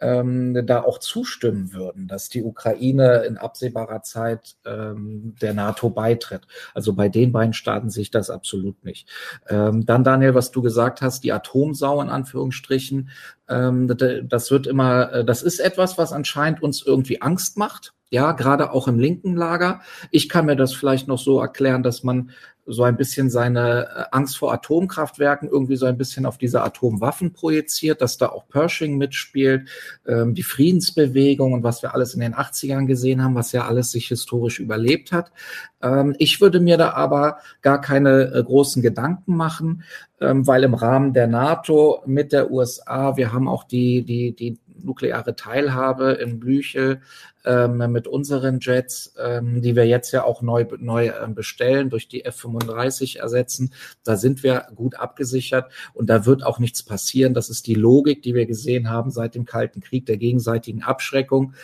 ähm, da auch zustimmen würden, dass die Ukraine in absehbarer Zeit ähm, der NATO beitritt. Also bei den beiden Staaten sehe ich das absolut nicht. Ähm, dann, Daniel, was du gesagt hast, die Atomsau in Anführungsstrichen, ähm, das wird immer, äh, das ist etwas, was anscheinend uns irgendwie Angst macht. Ja, gerade auch im linken Lager. Ich kann mir das vielleicht noch so erklären, dass man so ein bisschen seine äh, Angst vor Atomkraftwerken irgendwie so ein bisschen auf diese Atomwaffen projiziert, dass da auch Pershing mitspielt, ähm, die Friedensbewegung und was wir alles in den 80ern gesehen haben, was ja alles sich historisch überlebt hat. Ähm, ich würde mir da aber gar keine äh, großen Gedanken machen, ähm, weil im Rahmen der NATO mit der USA, wir haben auch die, die, die nukleare Teilhabe in Blüche ähm, mit unseren Jets, ähm, die wir jetzt ja auch neu, neu äh, bestellen, durch die F-35 ersetzen. Da sind wir gut abgesichert und da wird auch nichts passieren. Das ist die Logik, die wir gesehen haben seit dem Kalten Krieg, der gegenseitigen Abschreckung.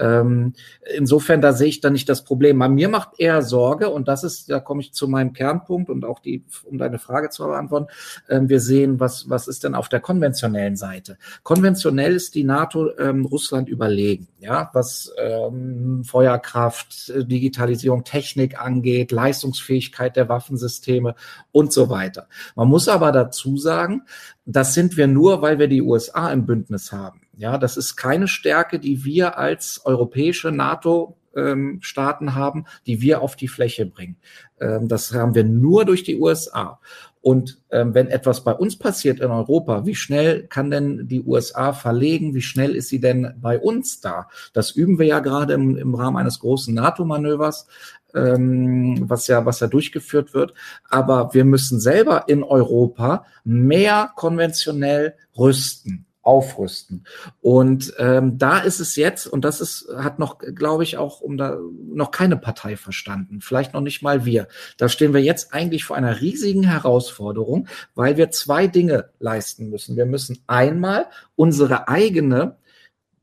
Ähm, insofern, da sehe ich dann nicht das Problem. Bei mir macht eher Sorge, und das ist, da komme ich zu meinem Kernpunkt und auch die, um deine Frage zu beantworten, ähm, wir sehen, was, was ist denn auf der konventionellen Seite? Konventionell ist die NATO ähm, Russland überlegen, ja, was ähm, Feuerkraft, Digitalisierung, Technik angeht, Leistungsfähigkeit der Waffensysteme und so weiter. Man muss aber dazu sagen, das sind wir nur, weil wir die USA im Bündnis haben. Ja, das ist keine Stärke, die wir als europäische NATO ähm, Staaten haben, die wir auf die Fläche bringen. Ähm, das haben wir nur durch die USA. Und ähm, wenn etwas bei uns passiert in Europa, wie schnell kann denn die USA verlegen? Wie schnell ist sie denn bei uns da? Das üben wir ja gerade im, im Rahmen eines großen NATO-Manövers, ähm, was ja was ja durchgeführt wird. Aber wir müssen selber in Europa mehr konventionell rüsten aufrüsten. Und ähm, da ist es jetzt, und das ist, hat noch, glaube ich, auch um da noch keine Partei verstanden, vielleicht noch nicht mal wir. Da stehen wir jetzt eigentlich vor einer riesigen Herausforderung, weil wir zwei Dinge leisten müssen. Wir müssen einmal unsere eigene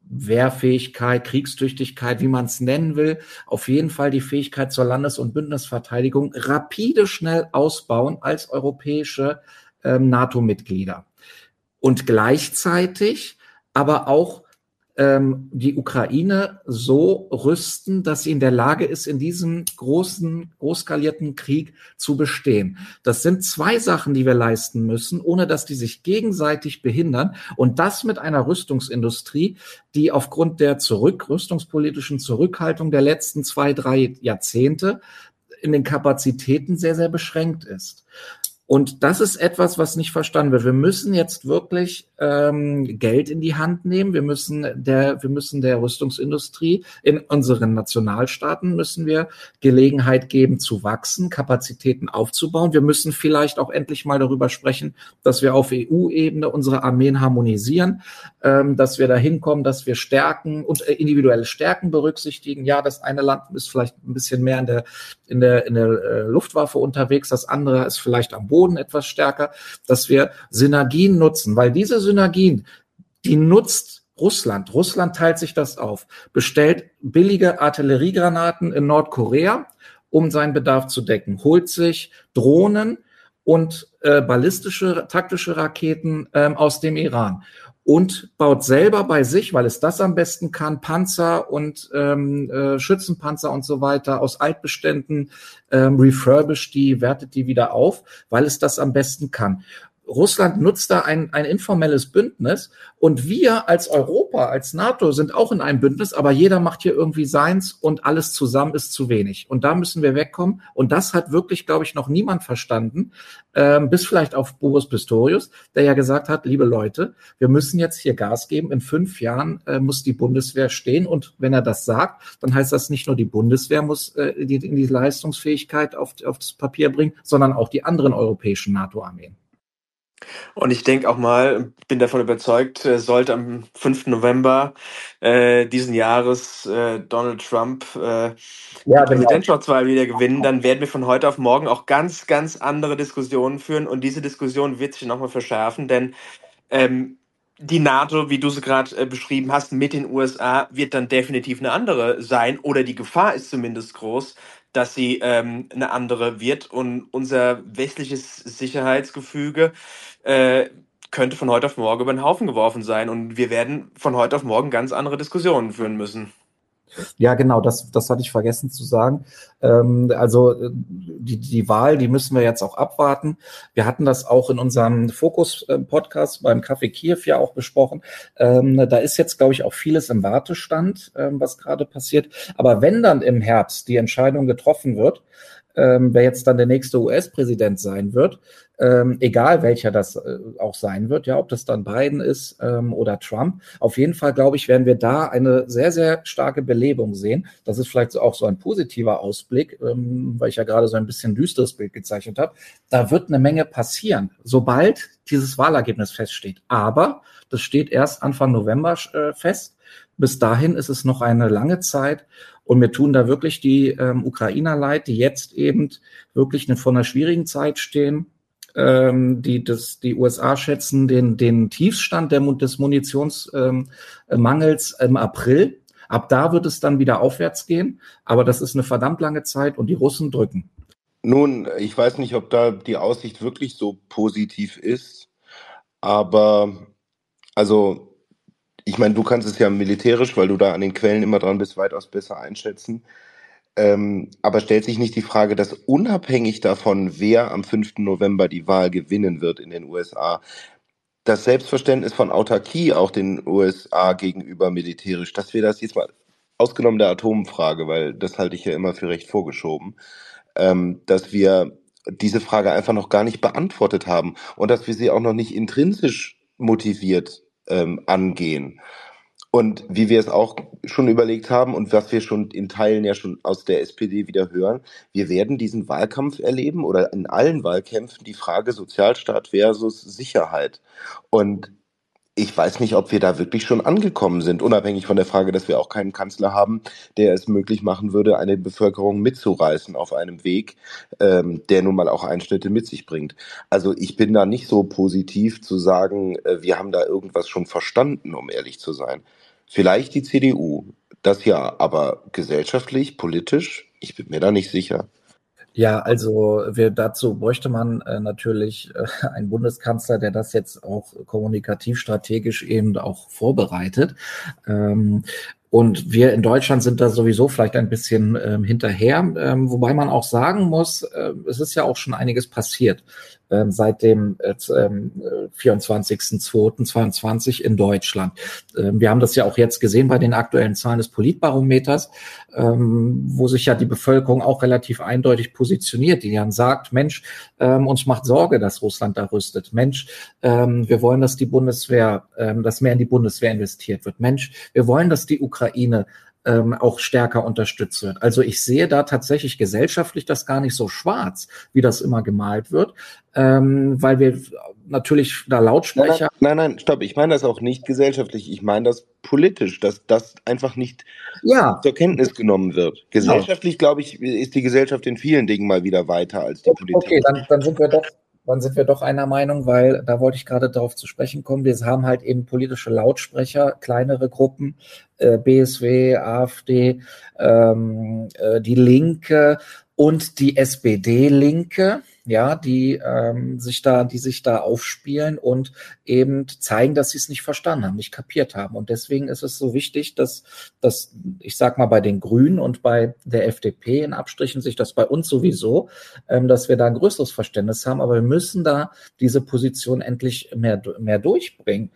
Wehrfähigkeit, Kriegstüchtigkeit, wie man es nennen will, auf jeden Fall die Fähigkeit zur Landes- und Bündnisverteidigung rapide schnell ausbauen als europäische ähm, NATO-Mitglieder und gleichzeitig aber auch ähm, die Ukraine so rüsten, dass sie in der Lage ist, in diesem großen, großskalierten Krieg zu bestehen. Das sind zwei Sachen, die wir leisten müssen, ohne dass die sich gegenseitig behindern. Und das mit einer Rüstungsindustrie, die aufgrund der zurück, rüstungspolitischen Zurückhaltung der letzten zwei, drei Jahrzehnte in den Kapazitäten sehr, sehr beschränkt ist. Und das ist etwas, was nicht verstanden wird. Wir müssen jetzt wirklich ähm, Geld in die Hand nehmen. Wir müssen der, wir müssen der Rüstungsindustrie in unseren Nationalstaaten müssen wir Gelegenheit geben zu wachsen, Kapazitäten aufzubauen. Wir müssen vielleicht auch endlich mal darüber sprechen, dass wir auf EU-Ebene unsere Armeen harmonisieren, ähm, dass wir dahin kommen, dass wir Stärken und äh, individuelle Stärken berücksichtigen. Ja, das eine Land ist vielleicht ein bisschen mehr in der in der in der äh, Luftwaffe unterwegs, das andere ist vielleicht am Boden Boden etwas stärker, dass wir Synergien nutzen, weil diese Synergien, die nutzt Russland. Russland teilt sich das auf, bestellt billige Artilleriegranaten in Nordkorea, um seinen Bedarf zu decken, holt sich Drohnen und äh, ballistische taktische Raketen ähm, aus dem Iran und baut selber bei sich, weil es das am besten kann, Panzer und ähm, äh, Schützenpanzer und so weiter aus Altbeständen, ähm, refurbished die, wertet die wieder auf, weil es das am besten kann. Russland nutzt da ein, ein informelles Bündnis und wir als Europa, als NATO sind auch in einem Bündnis, aber jeder macht hier irgendwie seins und alles zusammen ist zu wenig. Und da müssen wir wegkommen. Und das hat wirklich, glaube ich, noch niemand verstanden, ähm, bis vielleicht auf Boris Pistorius, der ja gesagt hat, liebe Leute, wir müssen jetzt hier Gas geben. In fünf Jahren äh, muss die Bundeswehr stehen. Und wenn er das sagt, dann heißt das nicht nur die Bundeswehr muss äh, die, die Leistungsfähigkeit auf, auf das Papier bringen, sondern auch die anderen europäischen NATO-Armeen. Und ich denke auch mal, bin davon überzeugt, äh, sollte am 5. November äh, diesen Jahres äh, Donald Trump äh, ja, die genau. Präsidentschaftswahl wieder gewinnen, dann werden wir von heute auf morgen auch ganz, ganz andere Diskussionen führen. Und diese Diskussion wird sich nochmal verschärfen, denn ähm, die NATO, wie du sie gerade äh, beschrieben hast, mit den USA wird dann definitiv eine andere sein oder die Gefahr ist zumindest groß, dass sie ähm, eine andere wird und unser westliches Sicherheitsgefüge äh, könnte von heute auf morgen über den Haufen geworfen sein und wir werden von heute auf morgen ganz andere Diskussionen führen müssen. Ja, genau, das, das hatte ich vergessen zu sagen. Ähm, also äh, die, die Wahl, die müssen wir jetzt auch abwarten. Wir hatten das auch in unserem Fokus-Podcast beim Café Kiew ja auch besprochen. Ähm, da ist jetzt, glaube ich, auch vieles im Wartestand, ähm, was gerade passiert. Aber wenn dann im Herbst die Entscheidung getroffen wird, ähm, wer jetzt dann der nächste US-Präsident sein wird, ähm, egal welcher das äh, auch sein wird, ja, ob das dann Biden ist ähm, oder Trump. Auf jeden Fall, glaube ich, werden wir da eine sehr, sehr starke Belebung sehen. Das ist vielleicht auch so ein positiver Ausblick, ähm, weil ich ja gerade so ein bisschen düsteres Bild gezeichnet habe. Da wird eine Menge passieren, sobald dieses Wahlergebnis feststeht. Aber das steht erst Anfang November äh, fest. Bis dahin ist es noch eine lange Zeit und mir tun da wirklich die ähm, Ukrainer leid, die jetzt eben wirklich vor einer schwierigen Zeit stehen ähm, die, das, die USA schätzen den, den Tiefstand der, des Munitionsmangels ähm, im April. Ab da wird es dann wieder aufwärts gehen, aber das ist eine verdammt lange Zeit und die Russen drücken. Nun, ich weiß nicht, ob da die Aussicht wirklich so positiv ist, aber also ich meine, du kannst es ja militärisch, weil du da an den Quellen immer dran bist, weitaus besser einschätzen. Ähm, aber stellt sich nicht die Frage, dass unabhängig davon, wer am 5. November die Wahl gewinnen wird in den USA, das Selbstverständnis von Autarkie auch den USA gegenüber militärisch, dass wir das jetzt mal ausgenommen der Atomfrage, weil das halte ich ja immer für recht vorgeschoben, ähm, dass wir diese Frage einfach noch gar nicht beantwortet haben und dass wir sie auch noch nicht intrinsisch motiviert ähm, angehen. Und wie wir es auch schon überlegt haben und was wir schon in Teilen ja schon aus der SPD wieder hören, wir werden diesen Wahlkampf erleben oder in allen Wahlkämpfen die Frage Sozialstaat versus Sicherheit. Und ich weiß nicht, ob wir da wirklich schon angekommen sind, unabhängig von der Frage, dass wir auch keinen Kanzler haben, der es möglich machen würde, eine Bevölkerung mitzureißen auf einem Weg, ähm, der nun mal auch Einschnitte mit sich bringt. Also ich bin da nicht so positiv zu sagen, äh, wir haben da irgendwas schon verstanden, um ehrlich zu sein. Vielleicht die CDU, das ja, aber gesellschaftlich, politisch, ich bin mir da nicht sicher. Ja, also wir, dazu bräuchte man äh, natürlich äh, (laughs) einen Bundeskanzler, der das jetzt auch kommunikativ strategisch eben auch vorbereitet. Ähm, und wir in Deutschland sind da sowieso vielleicht ein bisschen ähm, hinterher, ähm, wobei man auch sagen muss, äh, es ist ja auch schon einiges passiert ähm, seit dem äh, 24.02.22 ähm, in Deutschland. Ähm, wir haben das ja auch jetzt gesehen bei den aktuellen Zahlen des Politbarometers, wo sich ja die Bevölkerung auch relativ eindeutig positioniert, die dann sagt, Mensch, uns macht Sorge, dass Russland da rüstet. Mensch, wir wollen, dass die Bundeswehr, dass mehr in die Bundeswehr investiert wird. Mensch, wir wollen, dass die Ukraine ähm, auch stärker unterstützt wird. Also ich sehe da tatsächlich gesellschaftlich das gar nicht so schwarz, wie das immer gemalt wird, ähm, weil wir natürlich da Lautsprecher. Nein, nein, nein, stopp. Ich meine das auch nicht gesellschaftlich. Ich meine das politisch, dass das einfach nicht ja. zur Kenntnis genommen wird. Gesellschaftlich, genau. glaube ich, ist die Gesellschaft in vielen Dingen mal wieder weiter als die Politik. Okay, dann, dann sind wir doch dann sind wir doch einer Meinung, weil da wollte ich gerade darauf zu sprechen kommen. Wir haben halt eben politische Lautsprecher, kleinere Gruppen, äh, BSW, AfD, ähm, äh, die Linke und die SPD-Linke, ja, die ähm, sich da, die sich da aufspielen und eben zeigen, dass sie es nicht verstanden haben, nicht kapiert haben. Und deswegen ist es so wichtig, dass, dass ich sag mal bei den Grünen und bei der FDP in Abstrichen sich das bei uns sowieso, ähm, dass wir da ein größeres Verständnis haben. Aber wir müssen da diese Position endlich mehr mehr durchbringen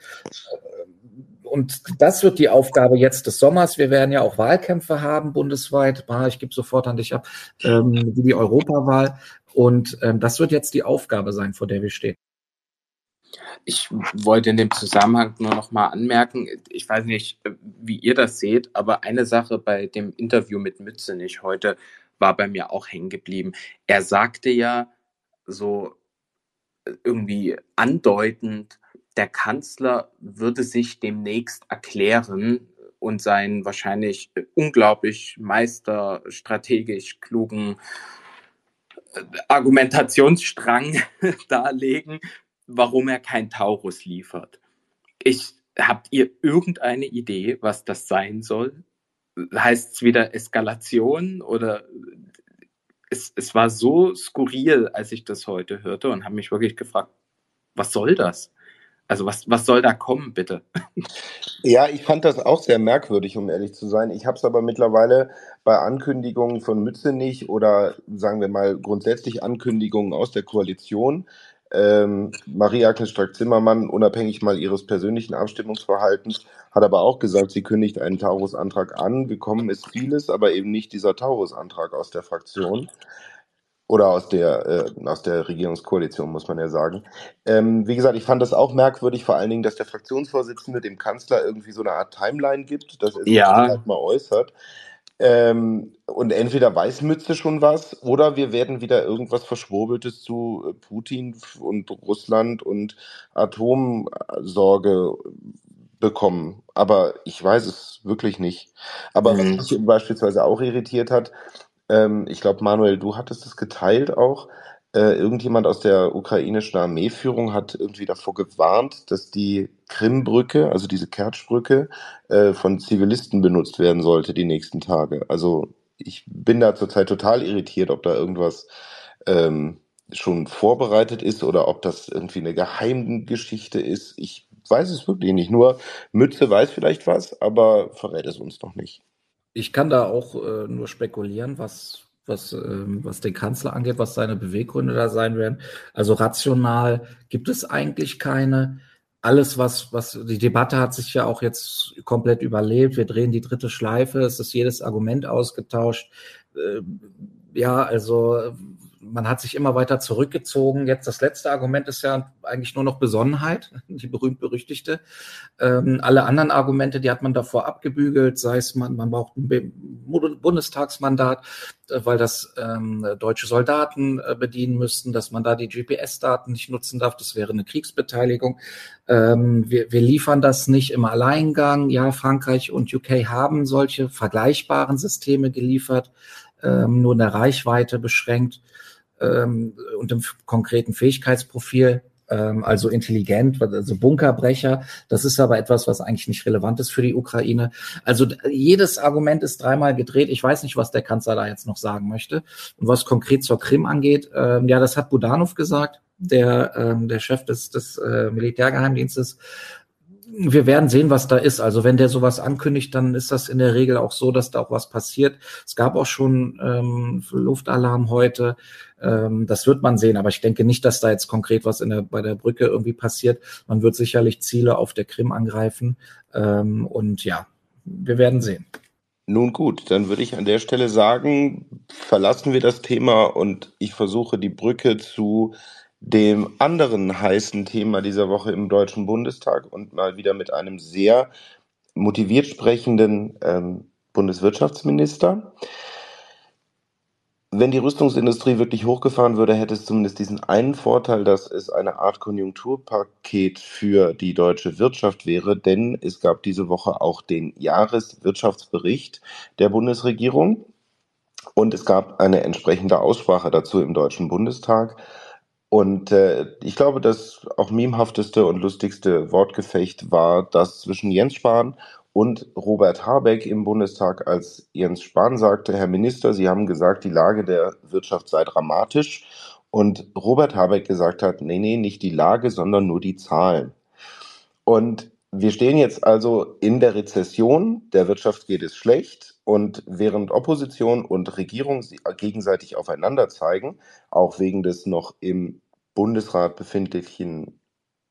und das wird die Aufgabe jetzt des Sommers. Wir werden ja auch Wahlkämpfe haben bundesweit. Ich gebe sofort an dich ab, ähm, wie die Europawahl. Und ähm, das wird jetzt die Aufgabe sein, vor der wir stehen. Ich wollte in dem Zusammenhang nur noch mal anmerken, ich weiß nicht, wie ihr das seht, aber eine Sache bei dem Interview mit Mützenich heute war bei mir auch hängen geblieben. Er sagte ja so irgendwie andeutend, der Kanzler würde sich demnächst erklären und seinen wahrscheinlich unglaublich meisterstrategisch klugen äh, Argumentationsstrang (laughs) darlegen, warum er kein Taurus liefert. Ich, habt ihr irgendeine Idee, was das sein soll? Heißt es wieder Eskalation oder es, es war so skurril, als ich das heute hörte und habe mich wirklich gefragt, was soll das? Also was, was soll da kommen, bitte? Ja, ich fand das auch sehr merkwürdig, um ehrlich zu sein. Ich habe es aber mittlerweile bei Ankündigungen von Mützenich oder sagen wir mal grundsätzlich Ankündigungen aus der Koalition, ähm, Marie-Agnes Strack-Zimmermann, unabhängig mal ihres persönlichen Abstimmungsverhaltens, hat aber auch gesagt, sie kündigt einen Taurus-Antrag an. Gekommen ist vieles, aber eben nicht dieser Taurus-Antrag aus der Fraktion oder aus der, äh, aus der Regierungskoalition, muss man ja sagen. Ähm, wie gesagt, ich fand das auch merkwürdig, vor allen Dingen, dass der Fraktionsvorsitzende dem Kanzler irgendwie so eine Art Timeline gibt, dass er sich ja. halt mal äußert. Ähm, und entweder weiß Mütze schon was oder wir werden wieder irgendwas Verschwurbeltes zu äh, Putin und Russland und Atomsorge bekommen. Aber ich weiß es wirklich nicht. Aber mhm. was mich beispielsweise auch irritiert hat, ähm, ich glaube, Manuel, du hattest es geteilt auch. Äh, irgendjemand aus der ukrainischen Armeeführung hat irgendwie davor gewarnt, dass die Krimbrücke, also diese Kertschbrücke, äh, von Zivilisten benutzt werden sollte die nächsten Tage. Also ich bin da zurzeit total irritiert, ob da irgendwas ähm, schon vorbereitet ist oder ob das irgendwie eine Geheimgeschichte ist. Ich weiß es wirklich nicht. Nur Mütze weiß vielleicht was, aber verrät es uns noch nicht. Ich kann da auch äh, nur spekulieren, was, was, ähm, was den Kanzler angeht, was seine Beweggründe da sein werden. Also rational gibt es eigentlich keine. Alles, was, was, die Debatte hat sich ja auch jetzt komplett überlebt. Wir drehen die dritte Schleife. Es ist jedes Argument ausgetauscht. Äh, ja, also man hat sich immer weiter zurückgezogen. Jetzt das letzte Argument ist ja eigentlich nur noch Besonnenheit, (laughs) die berühmt-berüchtigte. Ähm, alle anderen Argumente, die hat man davor abgebügelt, sei es man, man braucht ein Bundestagsmandat, äh, weil das ähm, deutsche Soldaten äh, bedienen müssten, dass man da die GPS-Daten nicht nutzen darf. Das wäre eine Kriegsbeteiligung. Ähm, wir, wir liefern das nicht im Alleingang. Ja, Frankreich und UK haben solche vergleichbaren Systeme geliefert, ähm, nur in der Reichweite beschränkt ähm, und im konkreten Fähigkeitsprofil, ähm, also intelligent, also Bunkerbrecher. Das ist aber etwas, was eigentlich nicht relevant ist für die Ukraine. Also jedes Argument ist dreimal gedreht. Ich weiß nicht, was der Kanzler da jetzt noch sagen möchte. Und was konkret zur Krim angeht, ähm, ja, das hat Budanov gesagt, der, ähm, der Chef des, des äh, Militärgeheimdienstes wir werden sehen, was da ist. Also wenn der sowas ankündigt, dann ist das in der Regel auch so, dass da auch was passiert. Es gab auch schon ähm, Luftalarm heute. Ähm, das wird man sehen, aber ich denke nicht, dass da jetzt konkret was in der, bei der Brücke irgendwie passiert. Man wird sicherlich Ziele auf der Krim angreifen. Ähm, und ja, wir werden sehen. Nun gut, dann würde ich an der Stelle sagen, verlassen wir das Thema und ich versuche die Brücke zu dem anderen heißen Thema dieser Woche im Deutschen Bundestag und mal wieder mit einem sehr motiviert sprechenden ähm, Bundeswirtschaftsminister. Wenn die Rüstungsindustrie wirklich hochgefahren würde, hätte es zumindest diesen einen Vorteil, dass es eine Art Konjunkturpaket für die deutsche Wirtschaft wäre, denn es gab diese Woche auch den Jahreswirtschaftsbericht der Bundesregierung und es gab eine entsprechende Aussprache dazu im Deutschen Bundestag. Und äh, ich glaube, das auch memhafteste und lustigste Wortgefecht war das zwischen Jens Spahn und Robert Habeck im Bundestag, als Jens Spahn sagte, Herr Minister, Sie haben gesagt, die Lage der Wirtschaft sei dramatisch. Und Robert Habeck gesagt hat, nee, nee, nicht die Lage, sondern nur die Zahlen. Und wir stehen jetzt also in der Rezession, der Wirtschaft geht es schlecht und während Opposition und Regierung gegenseitig aufeinander zeigen, auch wegen des noch im Bundesrat befindlichen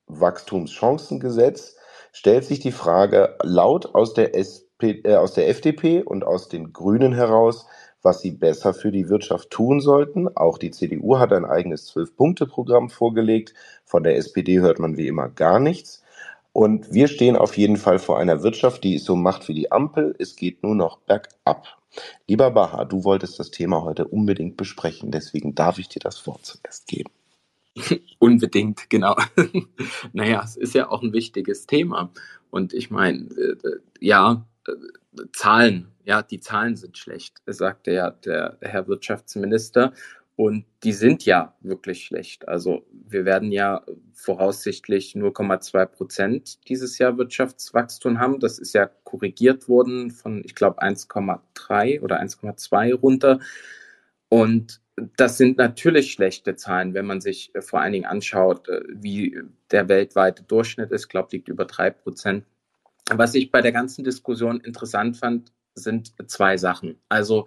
Wachstumschancengesetz, stellt sich die Frage laut aus der, SP, äh, aus der FDP und aus den Grünen heraus, was sie besser für die Wirtschaft tun sollten. Auch die CDU hat ein eigenes Zwölf-Punkte-Programm vorgelegt. Von der SPD hört man wie immer gar nichts. Und wir stehen auf jeden Fall vor einer Wirtschaft, die es so macht wie die Ampel. Es geht nur noch bergab. Lieber Baha, du wolltest das Thema heute unbedingt besprechen. Deswegen darf ich dir das Wort zuerst geben. (laughs) Unbedingt, genau. (laughs) naja, es ist ja auch ein wichtiges Thema. Und ich meine, äh, ja, äh, Zahlen, ja, die Zahlen sind schlecht, sagte ja der Herr Wirtschaftsminister. Und die sind ja wirklich schlecht. Also wir werden ja voraussichtlich 0,2 Prozent dieses Jahr Wirtschaftswachstum haben. Das ist ja korrigiert worden von, ich glaube, 1,3 oder 1,2 runter. Und das sind natürlich schlechte Zahlen, wenn man sich vor allen Dingen anschaut, äh, wie der weltweite Durchschnitt ist. Ich glaube, liegt über drei Prozent. Was ich bei der ganzen Diskussion interessant fand, sind zwei Sachen. Also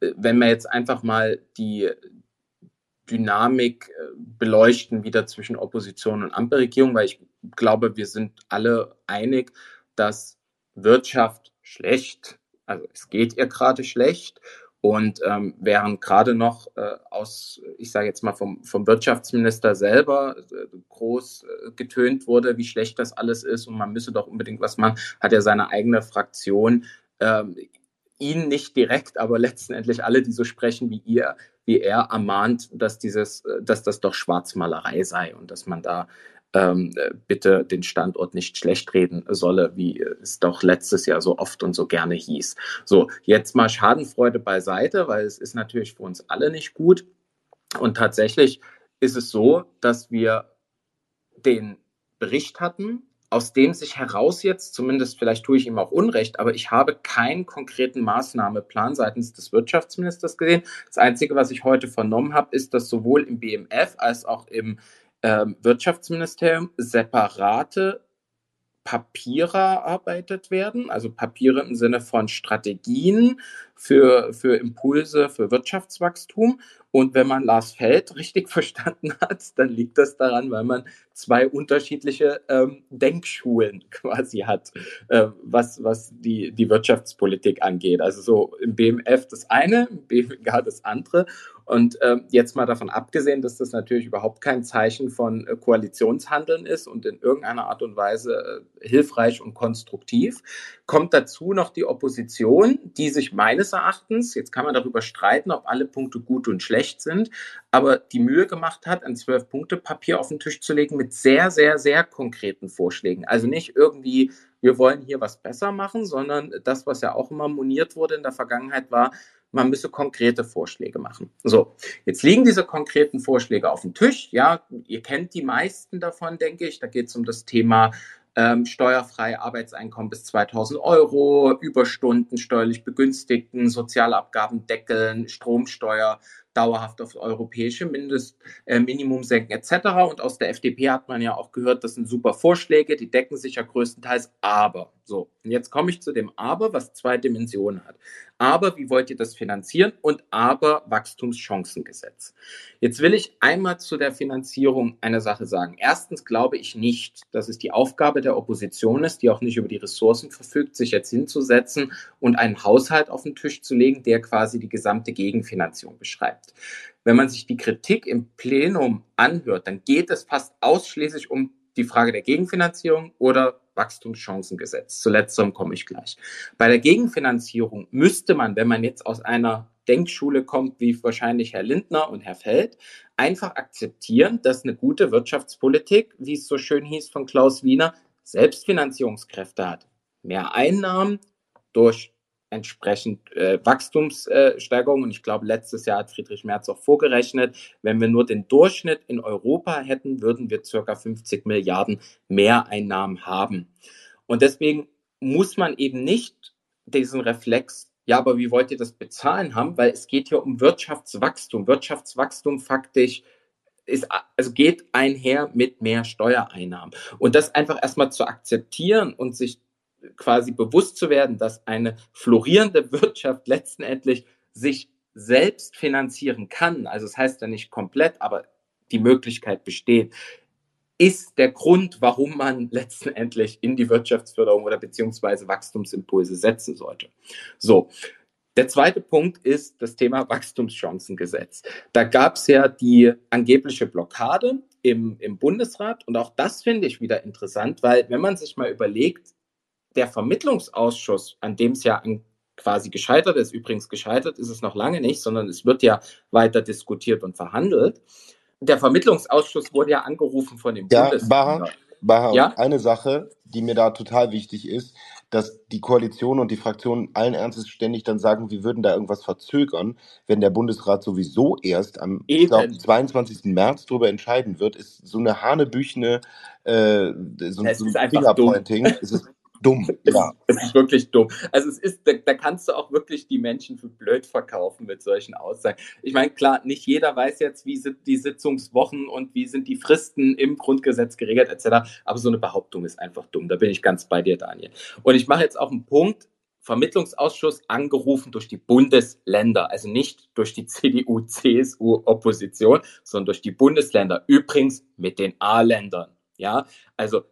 wenn wir jetzt einfach mal die Dynamik äh, beleuchten, wieder zwischen Opposition und Ampelregierung, weil ich glaube, wir sind alle einig, dass Wirtschaft schlecht, also es geht ihr gerade schlecht. Und ähm, während gerade noch äh, aus, ich sage jetzt mal vom, vom Wirtschaftsminister selber äh, groß äh, getönt wurde, wie schlecht das alles ist und man müsse doch unbedingt was machen, hat er seine eigene Fraktion ähm, ihn nicht direkt, aber letztendlich alle, die so sprechen wie ihr, wie er, ermahnt, dass dieses, äh, dass das doch Schwarzmalerei sei und dass man da ähm, bitte den Standort nicht schlecht reden solle, wie es doch letztes Jahr so oft und so gerne hieß. So, jetzt mal Schadenfreude beiseite, weil es ist natürlich für uns alle nicht gut. Und tatsächlich ist es so, dass wir den Bericht hatten, aus dem sich heraus jetzt, zumindest vielleicht tue ich ihm auch Unrecht, aber ich habe keinen konkreten Maßnahmeplan seitens des Wirtschaftsministers gesehen. Das Einzige, was ich heute vernommen habe, ist, dass sowohl im BMF als auch im ähm, Wirtschaftsministerium separate Papiere erarbeitet werden, also Papiere im Sinne von Strategien für, für Impulse für Wirtschaftswachstum. Und wenn man Lars Feld richtig (laughs) verstanden hat, dann liegt das daran, weil man zwei unterschiedliche ähm, Denkschulen (laughs) quasi hat, äh, was, was die, die Wirtschaftspolitik angeht. Also so im BMF das eine, im BMWK das andere. Und äh, jetzt mal davon abgesehen, dass das natürlich überhaupt kein Zeichen von äh, Koalitionshandeln ist und in irgendeiner Art und Weise äh, hilfreich und konstruktiv, kommt dazu noch die Opposition, die sich meines Erachtens, jetzt kann man darüber streiten, ob alle Punkte gut und schlecht sind, aber die Mühe gemacht hat, ein Zwölf-Punkte-Papier auf den Tisch zu legen mit sehr, sehr, sehr konkreten Vorschlägen. Also nicht irgendwie wir wollen hier was besser machen, sondern das, was ja auch immer moniert wurde in der Vergangenheit, war, man müsse konkrete Vorschläge machen. So, jetzt liegen diese konkreten Vorschläge auf dem Tisch. Ja, ihr kennt die meisten davon, denke ich. Da geht es um das Thema ähm, steuerfreie Arbeitseinkommen bis 2000 Euro, Überstunden steuerlich begünstigten, Sozialabgaben deckeln, Stromsteuer dauerhaft auf europäische Mindest, äh, Minimum senken etc. Und aus der FDP hat man ja auch gehört, das sind super Vorschläge, die decken sich ja größtenteils. Aber, so, und jetzt komme ich zu dem Aber, was zwei Dimensionen hat. Aber, wie wollt ihr das finanzieren? Und aber Wachstumschancengesetz. Jetzt will ich einmal zu der Finanzierung eine Sache sagen. Erstens glaube ich nicht, dass es die Aufgabe der Opposition ist, die auch nicht über die Ressourcen verfügt, sich jetzt hinzusetzen und einen Haushalt auf den Tisch zu legen, der quasi die gesamte Gegenfinanzierung beschreibt. Wenn man sich die Kritik im Plenum anhört, dann geht es fast ausschließlich um die Frage der Gegenfinanzierung oder Wachstumschancengesetz. Zu letzterem komme ich gleich. Bei der Gegenfinanzierung müsste man, wenn man jetzt aus einer Denkschule kommt, wie wahrscheinlich Herr Lindner und Herr Feld, einfach akzeptieren, dass eine gute Wirtschaftspolitik, wie es so schön hieß von Klaus Wiener, Selbstfinanzierungskräfte hat. Mehr Einnahmen durch entsprechend äh, Wachstumssteigerung. Und ich glaube, letztes Jahr hat Friedrich Merz auch vorgerechnet, wenn wir nur den Durchschnitt in Europa hätten, würden wir circa 50 Milliarden Mehreinnahmen haben. Und deswegen muss man eben nicht diesen Reflex, ja, aber wie wollt ihr das bezahlen haben? Weil es geht hier um Wirtschaftswachstum. Wirtschaftswachstum faktisch ist, also geht einher mit mehr Steuereinnahmen. Und das einfach erstmal zu akzeptieren und sich quasi bewusst zu werden, dass eine florierende Wirtschaft letztendlich sich selbst finanzieren kann, also das heißt ja nicht komplett, aber die Möglichkeit besteht, ist der Grund, warum man letztendlich in die Wirtschaftsförderung oder beziehungsweise Wachstumsimpulse setzen sollte. So. Der zweite Punkt ist das Thema Wachstumschancengesetz. Da gab es ja die angebliche Blockade im, im Bundesrat und auch das finde ich wieder interessant, weil wenn man sich mal überlegt, der Vermittlungsausschuss, an dem es ja quasi gescheitert ist, übrigens gescheitert ist es noch lange nicht, sondern es wird ja weiter diskutiert und verhandelt. Der Vermittlungsausschuss wurde ja angerufen von dem ja, Baha, Baha, ja? eine Sache, die mir da total wichtig ist, dass die Koalition und die Fraktionen allen Ernstes ständig dann sagen, wir würden da irgendwas verzögern, wenn der Bundesrat sowieso erst am glaub, 22. März darüber entscheiden wird, ist so eine hanebüchene äh, so, so ein Fingerpointing. Es ist (laughs) dumm. Ja. Es ist wirklich dumm. Also es ist, da, da, kannst du auch wirklich die Menschen für blöd verkaufen mit solchen Aussagen. Ich meine, klar, nicht jeder weiß jetzt, wie sind die Sitzungswochen und wie sind die Fristen im Grundgesetz geregelt, etc. Aber so eine Behauptung ist einfach dumm. Da bin ich ganz bei dir, Daniel. Und ich mache jetzt auch einen Punkt. Vermittlungsausschuss angerufen durch die Bundesländer, also nicht durch die (laughs) CDU, CSU Opposition, sondern durch die Bundesländer. Übrigens mit den A-Ländern. Ja, also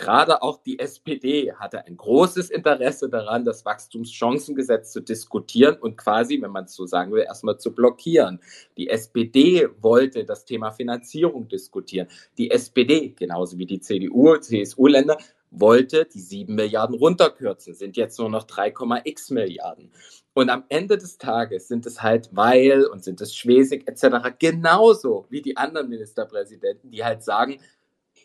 Gerade auch die SPD hatte ein großes Interesse daran, das Wachstumschancengesetz zu diskutieren und quasi, wenn man es so sagen will, erstmal zu blockieren. Die SPD wollte das Thema Finanzierung diskutieren. Die SPD, genauso wie die CDU, CSU-Länder, wollte die 7 Milliarden runterkürzen, sind jetzt nur noch 3,x Milliarden. Und am Ende des Tages sind es halt Weil und sind es Schwesig etc. genauso wie die anderen Ministerpräsidenten, die halt sagen,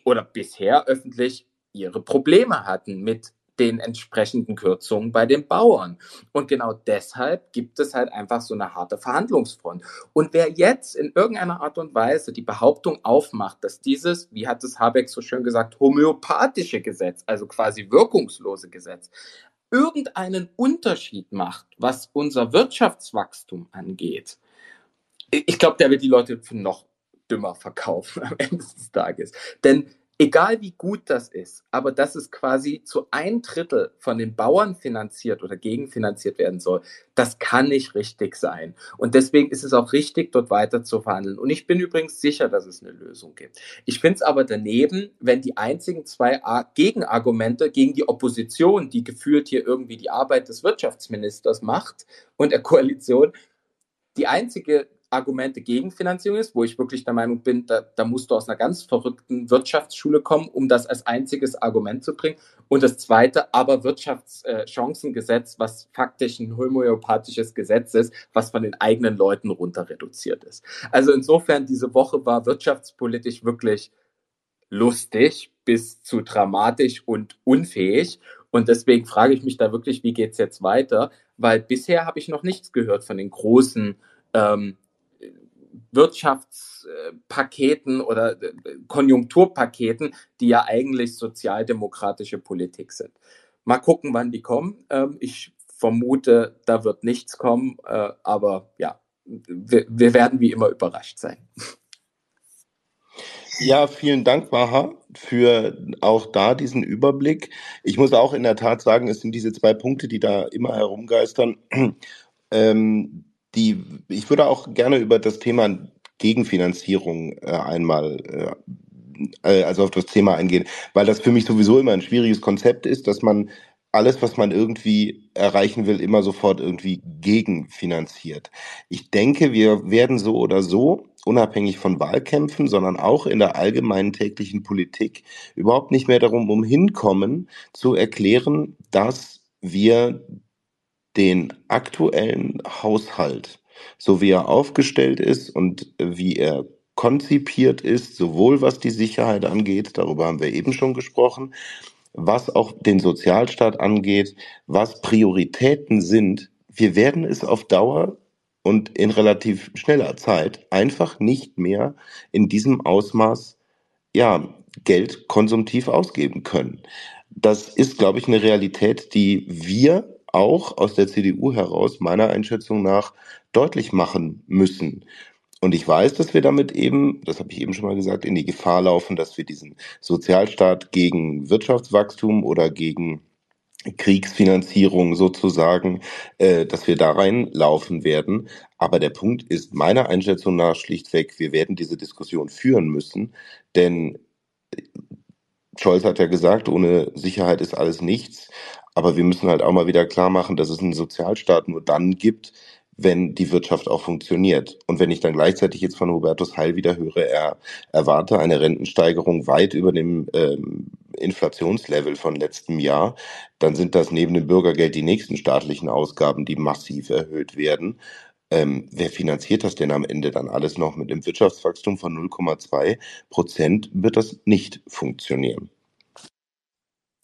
oder bisher öffentlich, ihre Probleme hatten mit den entsprechenden Kürzungen bei den Bauern. Und genau deshalb gibt es halt einfach so eine harte Verhandlungsfront. Und wer jetzt in irgendeiner Art und Weise die Behauptung aufmacht, dass dieses, wie hat es Habeck so schön gesagt, homöopathische Gesetz, also quasi wirkungslose Gesetz, irgendeinen Unterschied macht, was unser Wirtschaftswachstum angeht, ich glaube, der wird die Leute für noch dümmer verkaufen (laughs) am Ende des Tages. Denn egal wie gut das ist, aber dass es quasi zu ein Drittel von den Bauern finanziert oder gegenfinanziert werden soll, das kann nicht richtig sein. Und deswegen ist es auch richtig, dort weiter zu verhandeln. Und ich bin übrigens sicher, dass es eine Lösung gibt. Ich finde es aber daneben, wenn die einzigen zwei Gegenargumente gegen die Opposition, die gefühlt hier irgendwie die Arbeit des Wirtschaftsministers macht und der Koalition, die einzige Argumente gegen Finanzierung ist, wo ich wirklich der Meinung bin, da, da musst du aus einer ganz verrückten Wirtschaftsschule kommen, um das als einziges Argument zu bringen. Und das zweite, aber Wirtschaftschancengesetz, was faktisch ein homöopathisches Gesetz ist, was von den eigenen Leuten runter reduziert ist. Also insofern, diese Woche war wirtschaftspolitisch wirklich lustig bis zu dramatisch und unfähig. Und deswegen frage ich mich da wirklich, wie geht's jetzt weiter? Weil bisher habe ich noch nichts gehört von den großen ähm, Wirtschaftspaketen oder äh, Konjunkturpaketen, die ja eigentlich sozialdemokratische Politik sind. Mal gucken, wann die kommen. Ähm, ich vermute, da wird nichts kommen, äh, aber ja, wir, werden wie immer überrascht sein. Ja, vielen Dank, Maha, für auch da diesen Überblick. Ich muss auch in der Tat sagen, es sind diese zwei Punkte, die da immer herumgeistern. (clears throat) Ähm, die, ich würde auch gerne über das Thema Gegenfinanzierung äh, einmal, äh, äh, also auf das Thema eingehen, weil das für mich sowieso immer ein schwieriges Konzept ist, dass man alles, was man irgendwie erreichen will, immer sofort irgendwie gegenfinanziert. Ich denke, wir werden so oder so, unabhängig von Wahlkämpfen, sondern auch in der allgemeinen täglichen Politik, überhaupt nicht mehr darum umhinkommen, zu erklären, dass wir den aktuellen Haushalt, so wie er aufgestellt ist und wie er konzipiert ist, sowohl was die Sicherheit angeht, darüber haben wir eben schon gesprochen, was auch den Sozialstaat angeht, was Prioritäten sind, wir werden es auf Dauer und in relativ schneller Zeit einfach nicht mehr in diesem Ausmaß ja, Geld konsumtiv ausgeben können. das ist, glaube ich, eine Realität, die wir auch aus der CDU heraus meiner Einschätzung nach deutlich machen müssen. Und ich weiß, dass wir damit eben, das habe ich eben schon mal gesagt, in die Gefahr laufen, dass wir diesen Sozialstaat gegen Wirtschaftswachstum oder gegen Kriegsfinanzierung sozusagen, äh, dass wir da reinlaufen werden. Aber der Punkt ist meiner Einschätzung nach schlichtweg, wir werden diese Diskussion führen müssen, denn Scholz hat ja gesagt, ohne Sicherheit ist alles nichts. Aber wir müssen halt auch mal wieder klar machen, dass es einen Sozialstaat nur dann gibt, wenn die Wirtschaft auch funktioniert. Und wenn ich dann gleichzeitig jetzt von Hubertus Heil wieder höre, er erwarte eine Rentensteigerung weit über dem ähm, Inflationslevel von letztem Jahr, dann sind das neben dem Bürgergeld die nächsten staatlichen Ausgaben, die massiv erhöht werden. Ähm, wer finanziert das denn am Ende dann alles noch? Mit einem Wirtschaftswachstum von 0,2 Prozent wird das nicht funktionieren.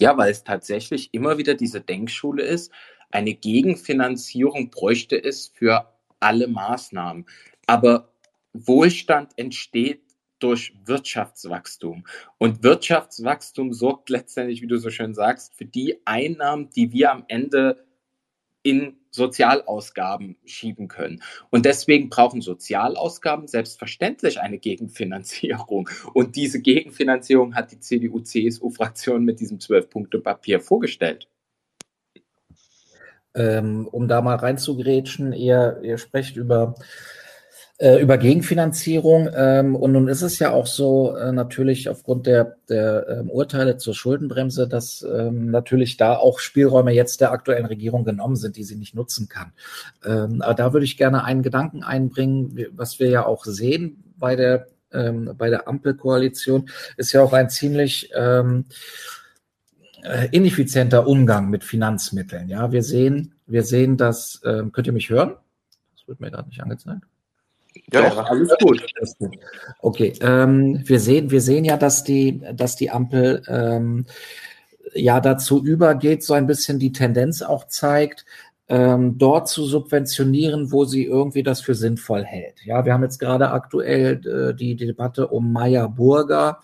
Ja, weil es tatsächlich immer wieder diese Denkschule ist, eine Gegenfinanzierung bräuchte es für alle Maßnahmen. Aber Wohlstand entsteht durch Wirtschaftswachstum. Und Wirtschaftswachstum sorgt letztendlich, wie du so schön sagst, für die Einnahmen, die wir am Ende in Sozialausgaben schieben können. Und deswegen brauchen Sozialausgaben selbstverständlich eine Gegenfinanzierung. Und diese Gegenfinanzierung hat die CDU-CSU-Fraktion mit diesem Zwölf-Punkte-Papier vorgestellt. Ähm, um da mal reinzugrätschen, ihr, ihr sprecht über über Gegenfinanzierung. Ähm, und nun ist es ja auch so, äh, natürlich aufgrund der, der ähm, Urteile zur Schuldenbremse, dass ähm, natürlich da auch Spielräume jetzt der aktuellen Regierung genommen sind, die sie nicht nutzen kann. Ähm, aber da würde ich gerne einen Gedanken einbringen, was wir ja auch sehen bei der, ähm, bei der Ampelkoalition, ist ja auch ein ziemlich ähm, äh, ineffizienter Umgang mit Finanzmitteln. Ja, wir sehen, wir sehen, dass, äh, könnt ihr mich hören? Das wird mir gerade nicht angezeigt. Ja, Doch, alles gut. Okay, ähm, wir sehen, wir sehen ja, dass die, dass die Ampel ähm, ja dazu übergeht, so ein bisschen die Tendenz auch zeigt, ähm, dort zu subventionieren, wo sie irgendwie das für sinnvoll hält. Ja, wir haben jetzt gerade aktuell äh, die, die Debatte um Meyer Burger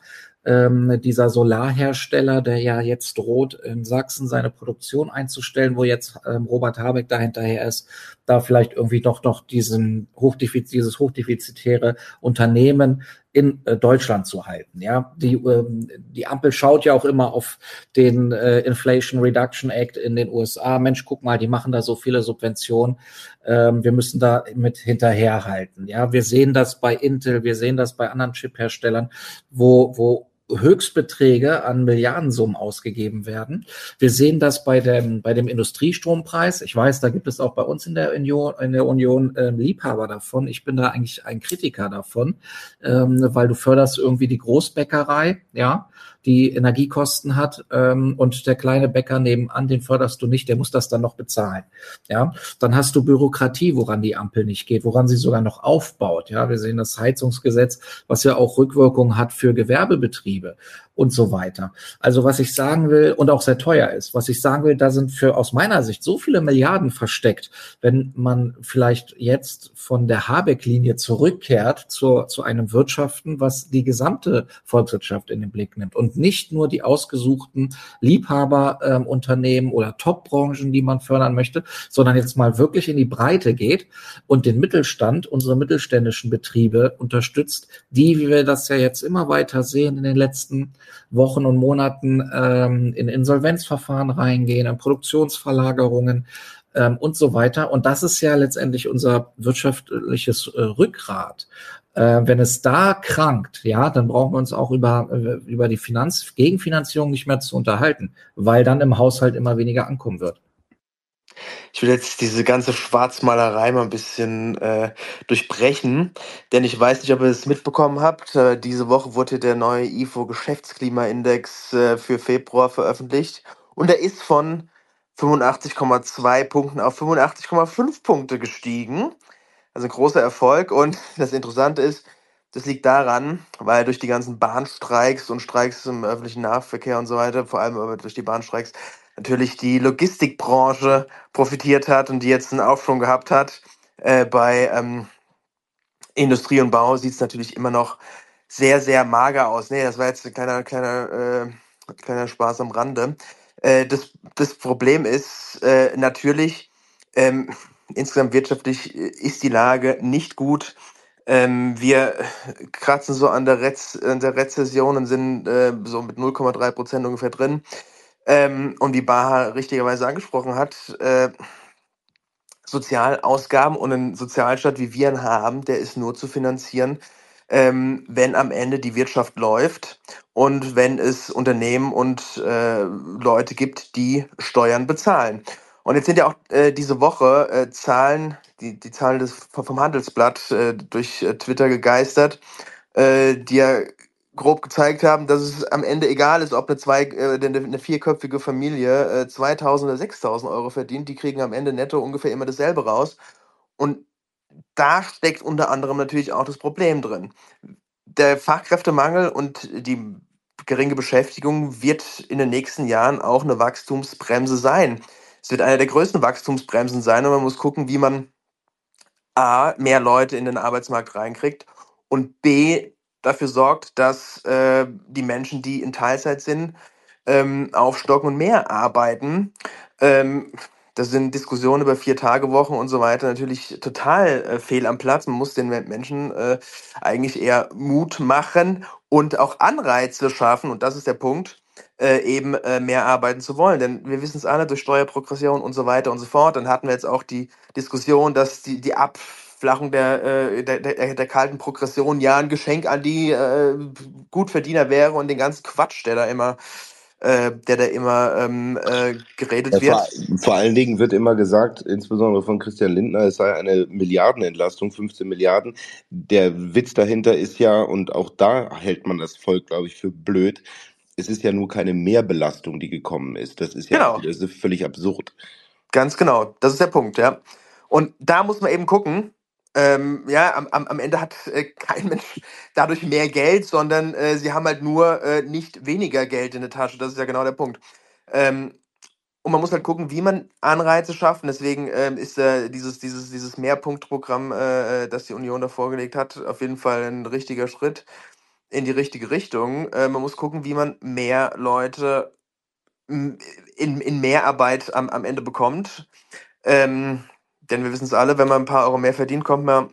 ähm, dieser Solarhersteller, der ja jetzt droht, in Sachsen seine Produktion einzustellen, wo jetzt ähm, Robert Habeck dahinterher ist, da vielleicht irgendwie doch noch diesen Hochdefiz dieses hochdefizitäre Unternehmen in äh, Deutschland zu halten. Ja, die, ähm, die Ampel schaut ja auch immer auf den äh, Inflation Reduction Act in den USA. Mensch, guck mal, die machen da so viele Subventionen. Ähm, wir müssen da mit hinterherhalten. Ja, wir sehen das bei Intel, wir sehen das bei anderen Chipherstellern, wo, wo Höchstbeträge an Milliardensummen ausgegeben werden. Wir sehen das bei dem, bei dem Industriestrompreis. Ich weiß, da gibt es auch bei uns in der Union, in der Union äh, Liebhaber davon. Ich bin da eigentlich ein Kritiker davon, ähm, weil du förderst irgendwie die Großbäckerei, ja, die Energiekosten hat ähm, und der kleine Bäcker nebenan, den förderst du nicht, der muss das dann noch bezahlen. Ja, dann hast du Bürokratie, woran die Ampel nicht geht, woran sie sogar noch aufbaut. Ja, wir sehen das Heizungsgesetz, was ja auch Rückwirkungen hat für Gewerbebetriebe und so weiter. Also was ich sagen will und auch sehr teuer ist, was ich sagen will, da sind für aus meiner Sicht so viele Milliarden versteckt, wenn man vielleicht jetzt von der Habeck-Linie zurückkehrt zu, zu einem Wirtschaften, was die gesamte Volkswirtschaft in den Blick nimmt und nicht nur die ausgesuchten Liebhaberunternehmen ähm, oder Top-Branchen, die man fördern möchte, sondern jetzt mal wirklich in die Breite geht und den Mittelstand, unsere mittelständischen Betriebe unterstützt, die, wie wir das ja jetzt immer weiter sehen in den letzten Wochen und Monaten ähm, in Insolvenzverfahren reingehen, in Produktionsverlagerungen ähm, und so weiter. Und das ist ja letztendlich unser wirtschaftliches äh, Rückgrat. Äh, wenn es da krankt, ja, dann brauchen wir uns auch über, äh, über die Finanz Gegenfinanzierung nicht mehr zu unterhalten, weil dann im Haushalt immer weniger ankommen wird. Ich will jetzt diese ganze Schwarzmalerei mal ein bisschen äh, durchbrechen, denn ich weiß nicht, ob ihr es mitbekommen habt. Äh, diese Woche wurde der neue IFO Geschäftsklimaindex äh, für Februar veröffentlicht und er ist von 85,2 Punkten auf 85,5 Punkte gestiegen. Also großer Erfolg und (laughs) das Interessante ist, das liegt daran, weil durch die ganzen Bahnstreiks und Streiks im öffentlichen Nahverkehr und so weiter, vor allem aber durch die Bahnstreiks, natürlich die Logistikbranche profitiert hat und die jetzt einen Aufschwung gehabt hat. Äh, bei ähm, Industrie und Bau sieht es natürlich immer noch sehr, sehr mager aus. Nee, das war jetzt ein kleiner, kleiner äh, kleiner Spaß am Rande. Äh, das, das Problem ist äh, natürlich, ähm, insgesamt wirtschaftlich ist die Lage nicht gut. Ähm, wir kratzen so an der, Rez der Rezession und sind äh, so mit 0,3 Prozent ungefähr drin. Ähm, und wie Baha richtigerweise angesprochen hat, äh, Sozialausgaben und ein Sozialstaat, wie wir ihn haben, der ist nur zu finanzieren, ähm, wenn am Ende die Wirtschaft läuft und wenn es Unternehmen und äh, Leute gibt, die Steuern bezahlen. Und jetzt sind ja auch äh, diese Woche äh, Zahlen, die, die Zahlen des, vom Handelsblatt äh, durch äh, Twitter gegeistert, äh, die ja grob gezeigt haben, dass es am Ende egal ist, ob eine, zwei, äh, eine, eine vierköpfige Familie äh, 2000 oder 6000 Euro verdient, die kriegen am Ende netto ungefähr immer dasselbe raus. Und da steckt unter anderem natürlich auch das Problem drin. Der Fachkräftemangel und die geringe Beschäftigung wird in den nächsten Jahren auch eine Wachstumsbremse sein es wird eine der größten Wachstumsbremsen sein und man muss gucken, wie man A, mehr Leute in den Arbeitsmarkt reinkriegt und B, dafür sorgt, dass äh, die Menschen, die in Teilzeit sind, ähm, aufstocken und mehr arbeiten. Ähm, das sind Diskussionen über Vier-Tage-Wochen und so weiter natürlich total äh, fehl am Platz. Man muss den Menschen äh, eigentlich eher Mut machen und auch Anreize schaffen. Und das ist der Punkt, äh, eben äh, mehr arbeiten zu wollen. Denn wir wissen es alle durch Steuerprogression und so weiter und so fort. Dann hatten wir jetzt auch die Diskussion, dass die, die Abflachung der, äh, der, der, der kalten Progression ja ein Geschenk an die äh, Gutverdiener wäre und den ganzen Quatsch, der da immer äh, der da immer ähm, äh, geredet ja, wird. Vor, vor, allen Dingen wird immer gesagt, insbesondere von Christian Lindner, es sei eine Milliardenentlastung, 15 Milliarden. Der Witz dahinter ist ja, und auch da hält man das Volk, glaube ich, für blöd, es ist ja nur keine Mehrbelastung, die gekommen ist. Das ist ja genau. das ist völlig absurd. Ganz genau, das ist der Punkt, ja. Und da muss man eben gucken, ähm, ja, am, am, Ende hat äh, kein Mensch dadurch mehr Geld, sondern äh, sie haben halt nur äh, nicht weniger Geld in der Tasche. Das ist ja genau der Punkt. Ähm, und man muss halt gucken, wie man Anreize schafft. Und deswegen ähm, ist äh, dieses, dieses, dieses Mehrpunktprogramm, äh, äh, das die Union da vorgelegt hat, auf jeden Fall ein richtiger Schritt in die richtige Richtung. Äh, man muss gucken, wie man mehr Leute in, in Mehrarbeit am, am Ende bekommt. Ähm, denn wir wissen es alle, wenn man ein paar Euro mehr verdient, kommt man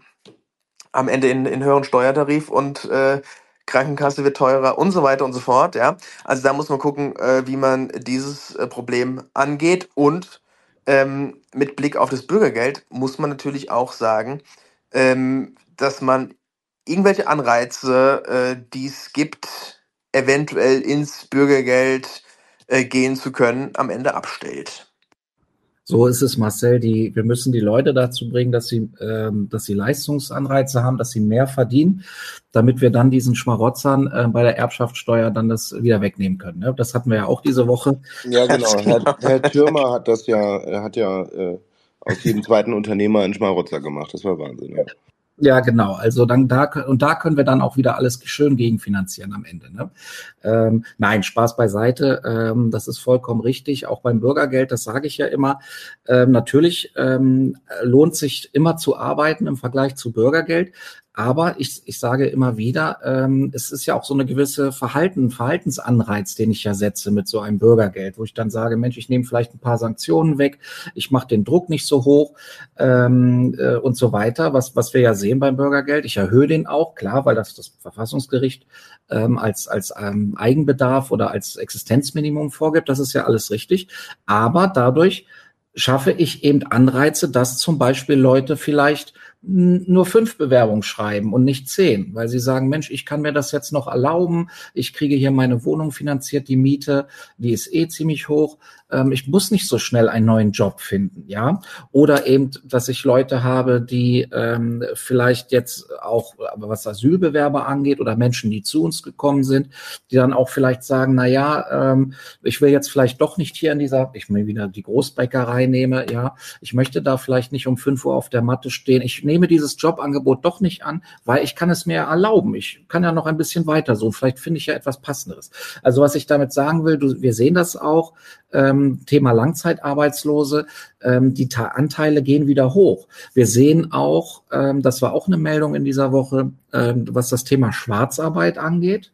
am Ende in, in höheren Steuertarif und äh, Krankenkasse wird teurer und so weiter und so fort. Ja? Also da muss man gucken, äh, wie man dieses äh, Problem angeht. Und ähm, mit Blick auf das Bürgergeld muss man natürlich auch sagen, ähm, dass man irgendwelche Anreize, äh, die es gibt, eventuell ins Bürgergeld äh, gehen zu können, am Ende abstellt. So ist es, Marcel. Die, wir müssen die Leute dazu bringen, dass sie, ähm, dass sie Leistungsanreize haben, dass sie mehr verdienen, damit wir dann diesen Schmarotzern äh, bei der Erbschaftssteuer dann das wieder wegnehmen können. Ne? Das hatten wir ja auch diese Woche. Ja, (laughs) genau. Herr, Herr Türmer hat das ja, er hat ja äh, aus jedem zweiten Unternehmer einen Schmarotzer gemacht. Das war Wahnsinn. Ja. Ja, genau. Also dann da und da können wir dann auch wieder alles schön gegenfinanzieren am Ende. Ne? Ähm, nein, Spaß beiseite. Ähm, das ist vollkommen richtig. Auch beim Bürgergeld, das sage ich ja immer. Ähm, natürlich ähm, lohnt sich immer zu arbeiten im Vergleich zu Bürgergeld. Aber ich, ich sage immer wieder, ähm, es ist ja auch so eine gewisse Verhalten, Verhaltensanreiz, den ich ja setze mit so einem Bürgergeld, wo ich dann sage, Mensch, ich nehme vielleicht ein paar Sanktionen weg, ich mache den Druck nicht so hoch ähm, äh, und so weiter, was, was wir ja sehen beim Bürgergeld. Ich erhöhe den auch, klar, weil das das Verfassungsgericht ähm, als, als ähm, Eigenbedarf oder als Existenzminimum vorgibt. Das ist ja alles richtig. Aber dadurch schaffe ich eben Anreize, dass zum Beispiel Leute vielleicht nur fünf Bewerbungen schreiben und nicht zehn, weil sie sagen, Mensch, ich kann mir das jetzt noch erlauben, ich kriege hier meine Wohnung finanziert, die Miete, die ist eh ziemlich hoch, ähm, ich muss nicht so schnell einen neuen Job finden, ja. Oder eben, dass ich Leute habe, die ähm, vielleicht jetzt auch, was Asylbewerber angeht oder Menschen, die zu uns gekommen sind, die dann auch vielleicht sagen, na ja, ähm, ich will jetzt vielleicht doch nicht hier in dieser, ich mir wieder die Großbäckerei nehme, ja, ich möchte da vielleicht nicht um fünf Uhr auf der Matte stehen, ich nehme dieses Jobangebot doch nicht an, weil ich kann es mir erlauben. Ich kann ja noch ein bisschen weiter so. Vielleicht finde ich ja etwas Passenderes. Also was ich damit sagen will, du, wir sehen das auch. Ähm, Thema Langzeitarbeitslose, ähm, die Ta Anteile gehen wieder hoch. Wir sehen auch, ähm, das war auch eine Meldung in dieser Woche, ähm, was das Thema Schwarzarbeit angeht,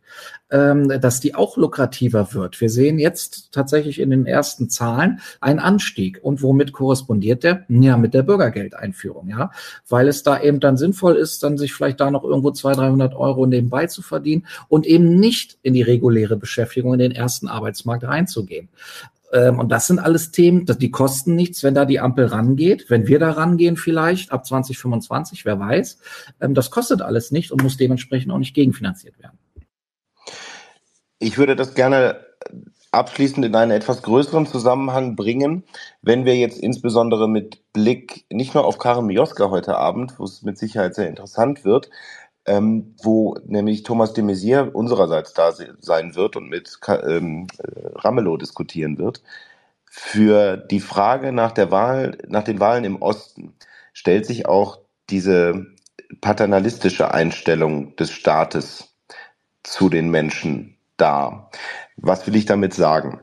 ähm, dass die auch lukrativer wird. Wir sehen jetzt tatsächlich in den ersten Zahlen einen Anstieg. Und womit korrespondiert der? Ja, mit der Bürgergeldeinführung, ja, weil es da eben dann sinnvoll ist, dann sich vielleicht da noch irgendwo 200, 300 Euro nebenbei zu verdienen und eben nicht in die reguläre Beschäftigung in den ersten Arbeitsmarkt reinzugehen. Ähm, und das sind alles Themen, die kosten nichts, wenn da die Ampel rangeht. Wenn wir da rangehen vielleicht ab 2025, wer weiß. Ähm, das kostet alles nicht und muss dementsprechend auch nicht gegenfinanziert werden. Ich würde das gerne abschließend in einen etwas größeren Zusammenhang bringen, wenn wir jetzt insbesondere mit Blick nicht nur auf Karin Mioska heute Abend, wo es mit Sicherheit sehr interessant wird, ähm, wo nämlich Thomas de Maizière unsererseits da sein wird und mit ähm, Ramelow diskutieren wird. Für die Frage nach der Wahl, nach den Wahlen im Osten stellt sich auch diese paternalistische Einstellung des Staates zu den Menschen dar. Was will ich damit sagen?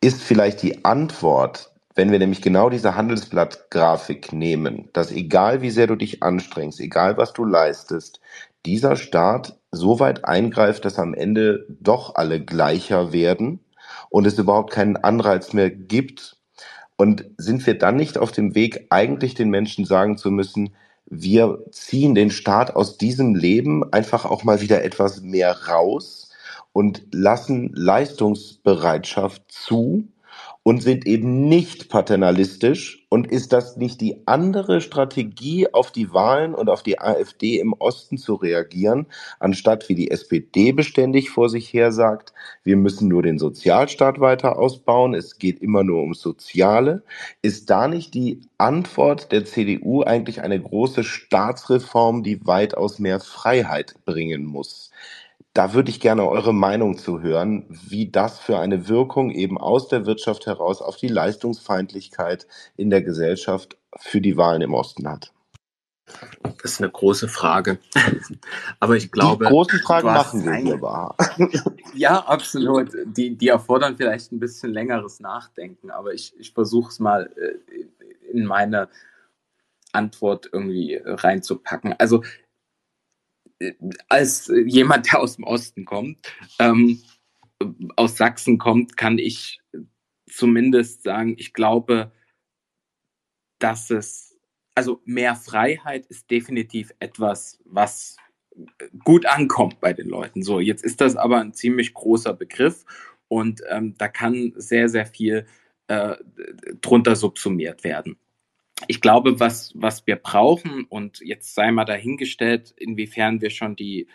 Ist vielleicht die Antwort wenn wir nämlich genau diese Handelsblatt-Grafik nehmen, dass egal wie sehr du dich anstrengst, egal was du leistest, dieser Staat so weit eingreift, dass am Ende doch alle gleicher werden und es überhaupt keinen Anreiz mehr gibt. Und sind wir dann nicht auf dem Weg, eigentlich den Menschen sagen zu müssen, wir ziehen den Staat aus diesem Leben einfach auch mal wieder etwas mehr raus und lassen Leistungsbereitschaft zu und sind eben nicht paternalistisch. Und ist das nicht die andere Strategie, auf die Wahlen und auf die AfD im Osten zu reagieren, anstatt wie die SPD beständig vor sich her sagt, wir müssen nur den Sozialstaat weiter ausbauen, es geht immer nur ums Soziale? Ist da nicht die Antwort der CDU eigentlich eine große Staatsreform, die weitaus mehr Freiheit bringen muss? Da würde ich gerne eure Meinung zu hören, wie das für eine Wirkung eben aus der Wirtschaft heraus auf die Leistungsfeindlichkeit in der Gesellschaft für die Wahlen im Osten hat. Das ist eine große Frage. Aber ich glaube. Die großen Fragen machen wir hier wahr. (laughs) Ja, absolut. Die, die erfordern vielleicht ein bisschen längeres Nachdenken, aber ich, ich versuche es mal äh, in meine Antwort irgendwie reinzupacken. Also als jemand, der aus dem Osten kommt, ähm, aus Sachsen kommt, kann ich zumindest sagen, ich glaube, dass es, also mehr Freiheit ist definitiv etwas, was gut ankommt bei den Leuten. So, jetzt ist das aber ein ziemlich großer Begriff und ähm, da kann sehr, sehr viel äh, drunter subsumiert werden ich glaube, was, was wir brauchen, und jetzt sei mal dahingestellt, inwiefern wir schon die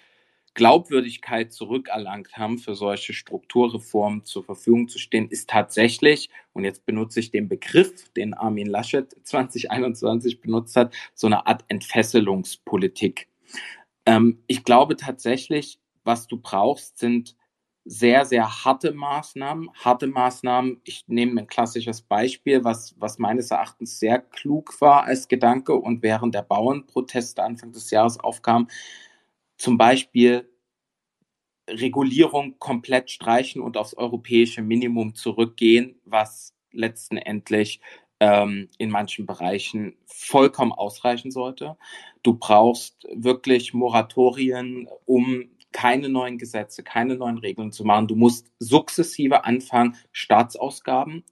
Glaubwürdigkeit zurückerlangt haben, für solche Strukturreformen zur Verfügung zu stehen, ist tatsächlich, und jetzt benutze ich den Begriff, den Armin Laschet (laughs) 2021 benutzt hat, so eine Art Entfesselungspolitik. Ähm, ich glaube tatsächlich, was du brauchst, sind sehr, sehr harte Maßnahmen. Harte Maßnahmen, ich nehme ein klassisches Beispiel, was, was meines Erachtens sehr klug war als Gedanke und während der Bauernproteste Anfang des Jahres aufkam, zum Beispiel Regulierung komplett streichen und aufs europäische Minimum zurückgehen, was letzten Endlich ähm, in manchen Bereichen vollkommen ausreichen sollte. Du brauchst wirklich Moratorien, um keine neuen Gesetze, keine neuen Regeln zu machen. Du musst sukzessive anfangen, Staatsausgaben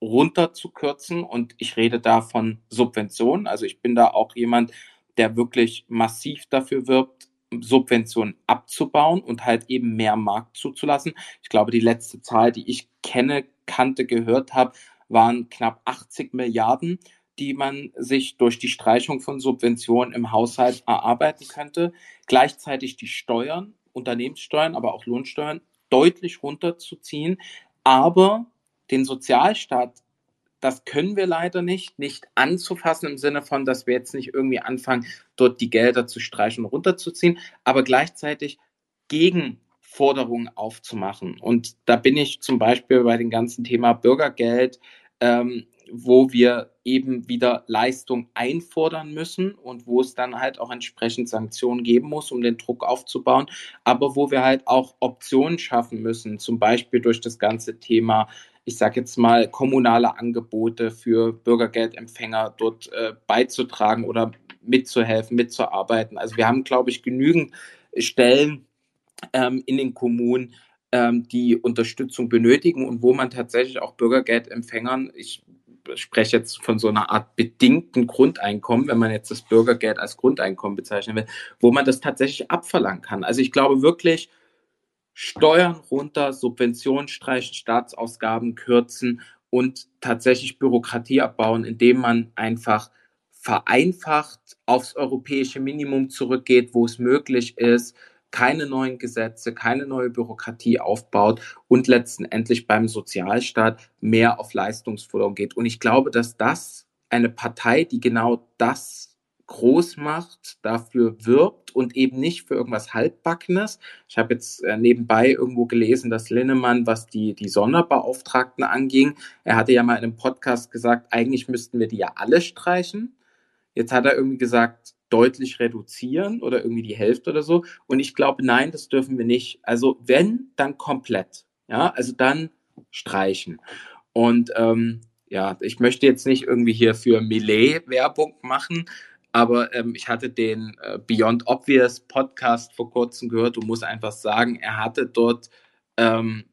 runterzukürzen und ich rede da von Subventionen. Also ich bin da auch jemand, der wirklich massiv dafür wirbt, Subventionen abzubauen und halt eben mehr Markt zuzulassen. Ich glaube, die letzte Zahl, die ich kenne, kannte, gehört habe, waren knapp 80 Milliarden die man sich durch die Streichung von Subventionen im Haushalt erarbeiten könnte, gleichzeitig die Steuern, Unternehmenssteuern, aber auch Lohnsteuern deutlich runterzuziehen, aber den Sozialstaat das können wir leider nicht, nicht anzufassen im Sinne von, dass wir jetzt nicht irgendwie anfangen, dort die Gelder zu streichen und runterzuziehen, aber gleichzeitig Gegenforderungen aufzumachen. Und da bin ich zum Beispiel bei dem ganzen Thema Bürgergeld, ähm, wo wir eben wieder Leistung einfordern müssen und wo es dann halt auch entsprechend Sanktionen geben muss, um den Druck aufzubauen, aber wo wir halt auch Optionen schaffen müssen, zum Beispiel durch das ganze Thema ich sage jetzt mal, kommunale Angebote für Bürgergeldempfänger dort äh, beizutragen oder mitzuhelfen, mitzuarbeiten. Also wir haben, glaube ich, genügend Stellen ähm, in den Kommunen, ähm, die Unterstützung benötigen und wo man tatsächlich auch Bürgergeldempfängern, ich spreche jetzt von so einer Art bedingten Grundeinkommen, wenn man jetzt das Bürgergeld als Grundeinkommen bezeichnen will, wo man das tatsächlich abverlangen kann. Also ich glaube wirklich, Steuern runter, Subventionen streichen, Staatsausgaben kürzen und tatsächlich Bürokratie abbauen, indem man einfach vereinfacht aufs europäische Minimum zurückgeht, wo es möglich ist, keine neuen Gesetze, keine neue Bürokratie aufbaut und letztendlich beim Sozialstaat mehr auf Leistungsförderung geht. Und ich glaube, dass das eine Partei, die genau das groß macht, dafür wirbt und eben nicht für irgendwas Halbbackenes. Ich habe jetzt äh, nebenbei irgendwo gelesen, dass Linnemann, was die, die Sonderbeauftragten anging, er hatte ja mal in einem Podcast gesagt, eigentlich müssten wir die ja alle streichen. Jetzt hat er irgendwie gesagt, deutlich reduzieren oder irgendwie die Hälfte oder so. Und ich glaube, nein, das dürfen wir nicht. Also wenn, dann komplett. Ja, also dann streichen. Und ähm, ja, ich möchte jetzt nicht irgendwie hier für Millet Werbung machen, aber ähm, ich hatte den äh, Beyond Obvious Podcast vor kurzem gehört und muss einfach sagen, er hatte dort ähm,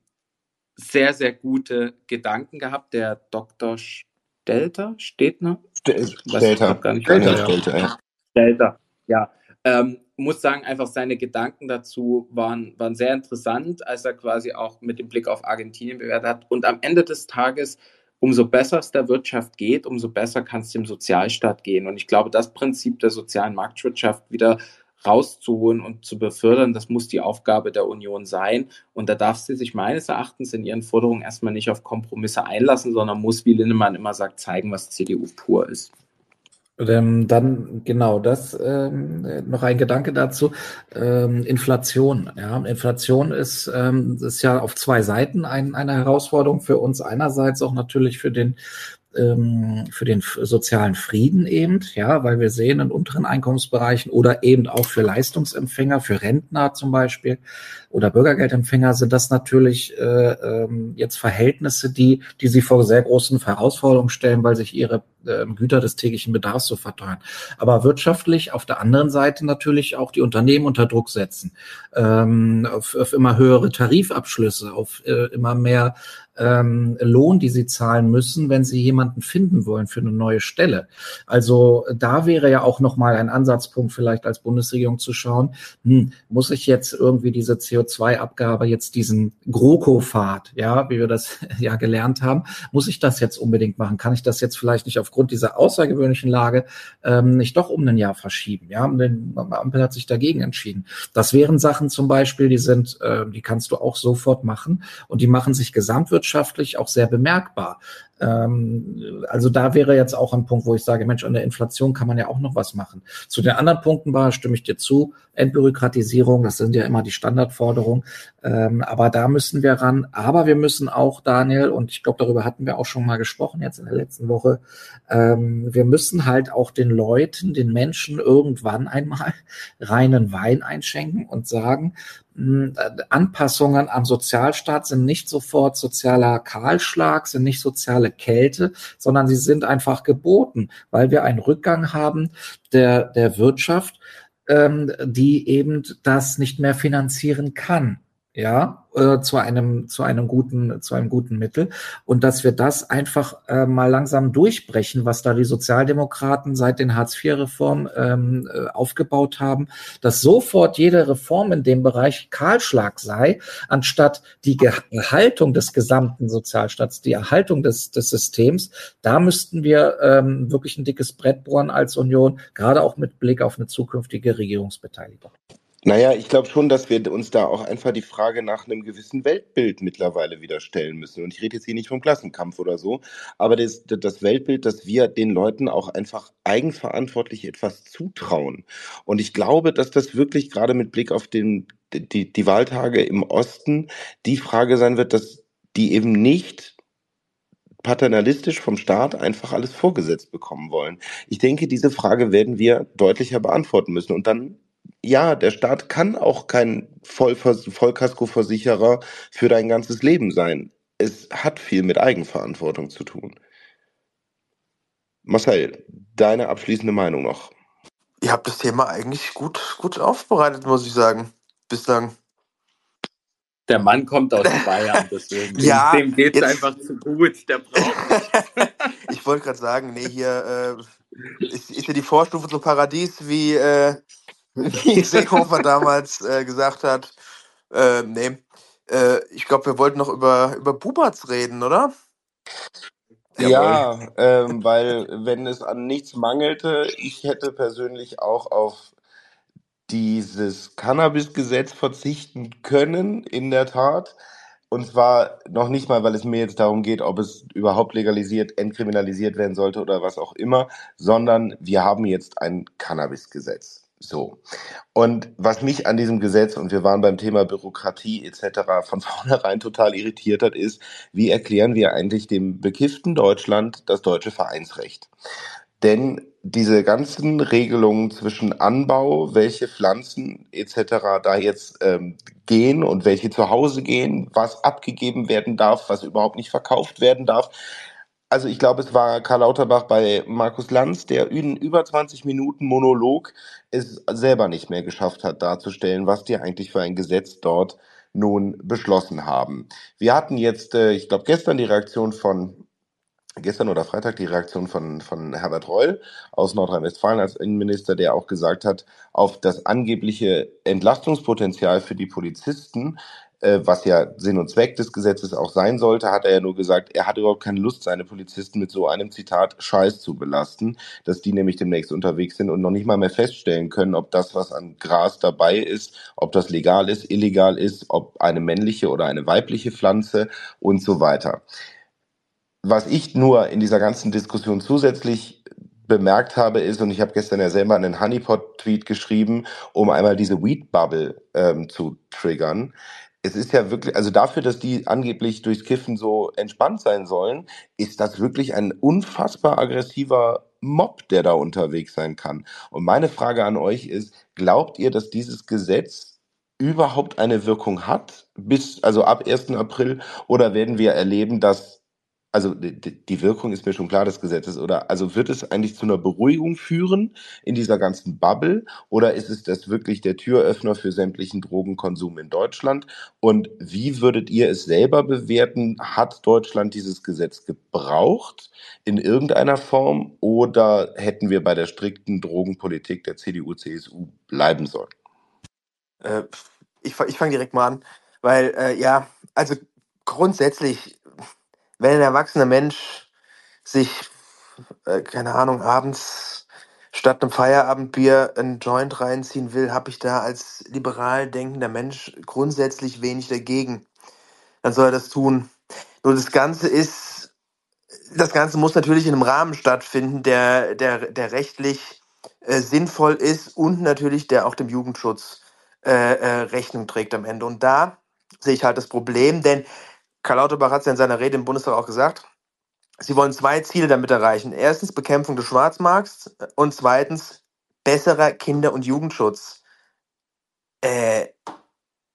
sehr, sehr gute Gedanken gehabt. Der Dr. Stelter, Stetner? Stelter. Gar nicht Stelter, Stelter, ja. Stelter, ja. Ähm, muss sagen, einfach seine Gedanken dazu waren, waren sehr interessant, als er quasi auch mit dem Blick auf Argentinien bewertet hat. Und am Ende des Tages, umso besser es der Wirtschaft geht, umso besser kann es dem Sozialstaat gehen. Und ich glaube, das Prinzip der sozialen Marktwirtschaft wieder rauszuholen und zu befördern, das muss die Aufgabe der Union sein. Und da darf sie sich meines Erachtens in ihren Forderungen erstmal nicht auf Kompromisse einlassen, sondern muss, wie Linnemann immer sagt, zeigen, was CDU pur ist. Ähm, dann genau das ähm, noch ein Gedanke dazu. Ähm, Inflation ja. Inflation ist ähm, ist ja auf zwei Seiten ein, eine Herausforderung für uns. Einerseits auch natürlich für den ähm, für den sozialen Frieden eben, ja, weil wir sehen in unteren Einkommensbereichen oder eben auch für Leistungsempfänger, für Rentner zum Beispiel oder Bürgergeldempfänger sind das natürlich äh, ähm, jetzt Verhältnisse, die, die sie vor sehr großen Herausforderungen stellen, weil sich ihre äh, Güter des täglichen Bedarfs so verteuern. Aber wirtschaftlich auf der anderen Seite natürlich auch die Unternehmen unter Druck setzen, ähm, auf, auf immer höhere Tarifabschlüsse, auf äh, immer mehr ähm, Lohn, die sie zahlen müssen, wenn sie jemanden finden wollen für eine neue Stelle. Also da wäre ja auch nochmal ein Ansatzpunkt vielleicht als Bundesregierung zu schauen, hm, muss ich jetzt irgendwie diese CO2-Abgabe jetzt diesen GroKo-Pfad, ja, wie wir das (laughs) ja gelernt haben, muss ich das jetzt unbedingt machen? Kann ich das jetzt vielleicht nicht aufgrund dieser außergewöhnlichen Lage ähm, nicht doch um ein Jahr verschieben? Ja, denn Ampel hat sich dagegen entschieden. Das wären Sachen zum Beispiel, die sind, äh, die kannst du auch sofort machen und die machen sich gesamtwirtschaftlich volkswirtschaftlich auch sehr bemerkbar. Ähm, also da wäre jetzt auch ein Punkt, wo ich sage, Mensch, an der Inflation kann man ja auch noch was machen. Zu den anderen Punkten war, stimme ich dir zu, Entbürokratisierung, das sind ja immer die Standardforderungen, ähm, aber da müssen wir ran. Aber wir müssen auch, Daniel, und ich glaube, darüber hatten wir auch schon mal gesprochen jetzt in der letzten Woche, ähm, wir müssen halt auch den Leuten, den Menschen irgendwann einmal reinen Wein einschenken und sagen, Anpassungen am Sozialstaat sind nicht sofort sozialer Kahlschlag, sind nicht soziale Kälte, sondern sie sind einfach geboten, weil wir einen Rückgang haben der, der Wirtschaft, ähm, die eben das nicht mehr finanzieren kann ja, äh, zu einem, zu einem guten, zu einem guten Mittel. Und dass wir das einfach äh, mal langsam durchbrechen, was da die Sozialdemokraten seit den Hartz-IV-Reformen ähm, äh, aufgebaut haben, dass sofort jede Reform in dem Bereich Kahlschlag sei, anstatt die Erhaltung des gesamten Sozialstaats, die Erhaltung des, des Systems. Da müssten wir ähm, wirklich ein dickes Brett bohren als Union, gerade auch mit Blick auf eine zukünftige Regierungsbeteiligung. Naja, ich glaube schon, dass wir uns da auch einfach die Frage nach einem gewissen Weltbild mittlerweile wieder stellen müssen. Und ich rede jetzt hier nicht vom Klassenkampf oder so, aber das, das Weltbild, dass wir den Leuten auch einfach eigenverantwortlich etwas zutrauen. Und ich glaube, dass das wirklich gerade mit Blick auf den, die, die Wahltage im Osten die Frage sein wird, dass die eben nicht paternalistisch vom Staat einfach alles vorgesetzt bekommen wollen. Ich denke, diese Frage werden wir deutlicher beantworten müssen. Und dann ja, der Staat kann auch kein Vollkaskoversicherer für dein ganzes Leben sein. es hat viel mit Eigenverantwortung zu tun. Marcel, deine abschließende Meinung noch? Ihr habt das Thema eigentlich gut, gut aufbereitet, muss ich sagen. Bislang. Der Mann kommt aus (laughs) Bayern, deswegen. Ja, dem geht es einfach zu gut. Der braucht (laughs) ich wollte gerade sagen, nee, hier äh, ist, ist ja die Vorstufe zum Paradies, wie, äh, wie (laughs) Seehofer damals äh, gesagt hat. Äh, nee. Äh, ich glaube, wir wollten noch über, über Bubatz reden, oder? Ja, ähm, weil wenn es an nichts mangelte, ich hätte persönlich auch auf dieses Cannabis-Gesetz verzichten können, in der Tat. Und zwar noch nicht mal, weil es mir jetzt darum geht, ob es überhaupt legalisiert, entkriminalisiert werden sollte oder was auch immer, sondern wir haben jetzt ein Cannabis-Gesetz. So. Und was mich an diesem Gesetz, und wir waren beim Thema Bürokratie etc., von (laughs) vornherein total irritiert hat, ist, wie erklären wir eigentlich dem bekifften Deutschland das deutsche Vereinsrecht? Denn diese ganzen Regelungen zwischen Anbau, welche Pflanzen etc. da jetzt ähm, gehen und welche zu Hause gehen, was abgegeben werden darf, was überhaupt nicht verkauft werden darf. Also ich glaube, es war Karl Lauterbach bei Markus Lanz, der in über 20 Minuten Monolog es selber nicht mehr geschafft hat darzustellen, was die eigentlich für ein Gesetz dort nun beschlossen haben. Wir hatten jetzt, äh, ich glaube, gestern die Reaktion von gestern oder Freitag die Reaktion von, von Herbert Reul aus Nordrhein-Westfalen als Innenminister, der auch gesagt hat, auf das angebliche Entlastungspotenzial für die Polizisten, was ja Sinn und Zweck des Gesetzes auch sein sollte, hat er ja nur gesagt, er hat überhaupt keine Lust, seine Polizisten mit so einem Zitat Scheiß zu belasten, dass die nämlich demnächst unterwegs sind und noch nicht mal mehr feststellen können, ob das, was an Gras dabei ist, ob das legal ist, illegal ist, ob eine männliche oder eine weibliche Pflanze und so weiter was ich nur in dieser ganzen Diskussion zusätzlich bemerkt habe, ist, und ich habe gestern ja selber einen Honeypot-Tweet geschrieben, um einmal diese Weed-Bubble ähm, zu triggern. Es ist ja wirklich, also dafür, dass die angeblich durchs Kiffen so entspannt sein sollen, ist das wirklich ein unfassbar aggressiver Mob, der da unterwegs sein kann. Und meine Frage an euch ist, glaubt ihr, dass dieses Gesetz überhaupt eine Wirkung hat, bis, also ab 1. April, oder werden wir erleben, dass also die, Wirkung ist mir schon klar des Gesetzes, oder? Also wird es eigentlich zu einer Beruhigung führen in dieser ganzen Bubble oder ist es das wirklich der Türöffner für sämtlichen Drogenkonsum in Deutschland? Und wie würdet ihr es selber bewerten? Hat Deutschland dieses Gesetz gebraucht in irgendeiner Form oder hätten wir bei der strikten Drogenpolitik der CDU, CSU bleiben sollen? Äh, ich ich fange direkt mal an, weil, äh, ja, also grundsätzlich, wenn ein erwachsener Mensch sich, äh, keine Ahnung, abends statt einem Feierabendbier ein Joint reinziehen will, habe ich da als liberal denkender Mensch grundsätzlich wenig dagegen. Dann soll er das tun. Nur das Ganze ist, das Ganze muss natürlich in einem Rahmen stattfinden, der, der, der rechtlich äh, sinnvoll ist und natürlich der auch dem Jugendschutz äh, äh, Rechnung trägt am Ende. Und da sehe ich halt das Problem, denn Karl Lauterbach hat es ja in seiner Rede im Bundestag auch gesagt, sie wollen zwei Ziele damit erreichen. Erstens Bekämpfung des Schwarzmarkts und zweitens besserer Kinder- und Jugendschutz. Äh,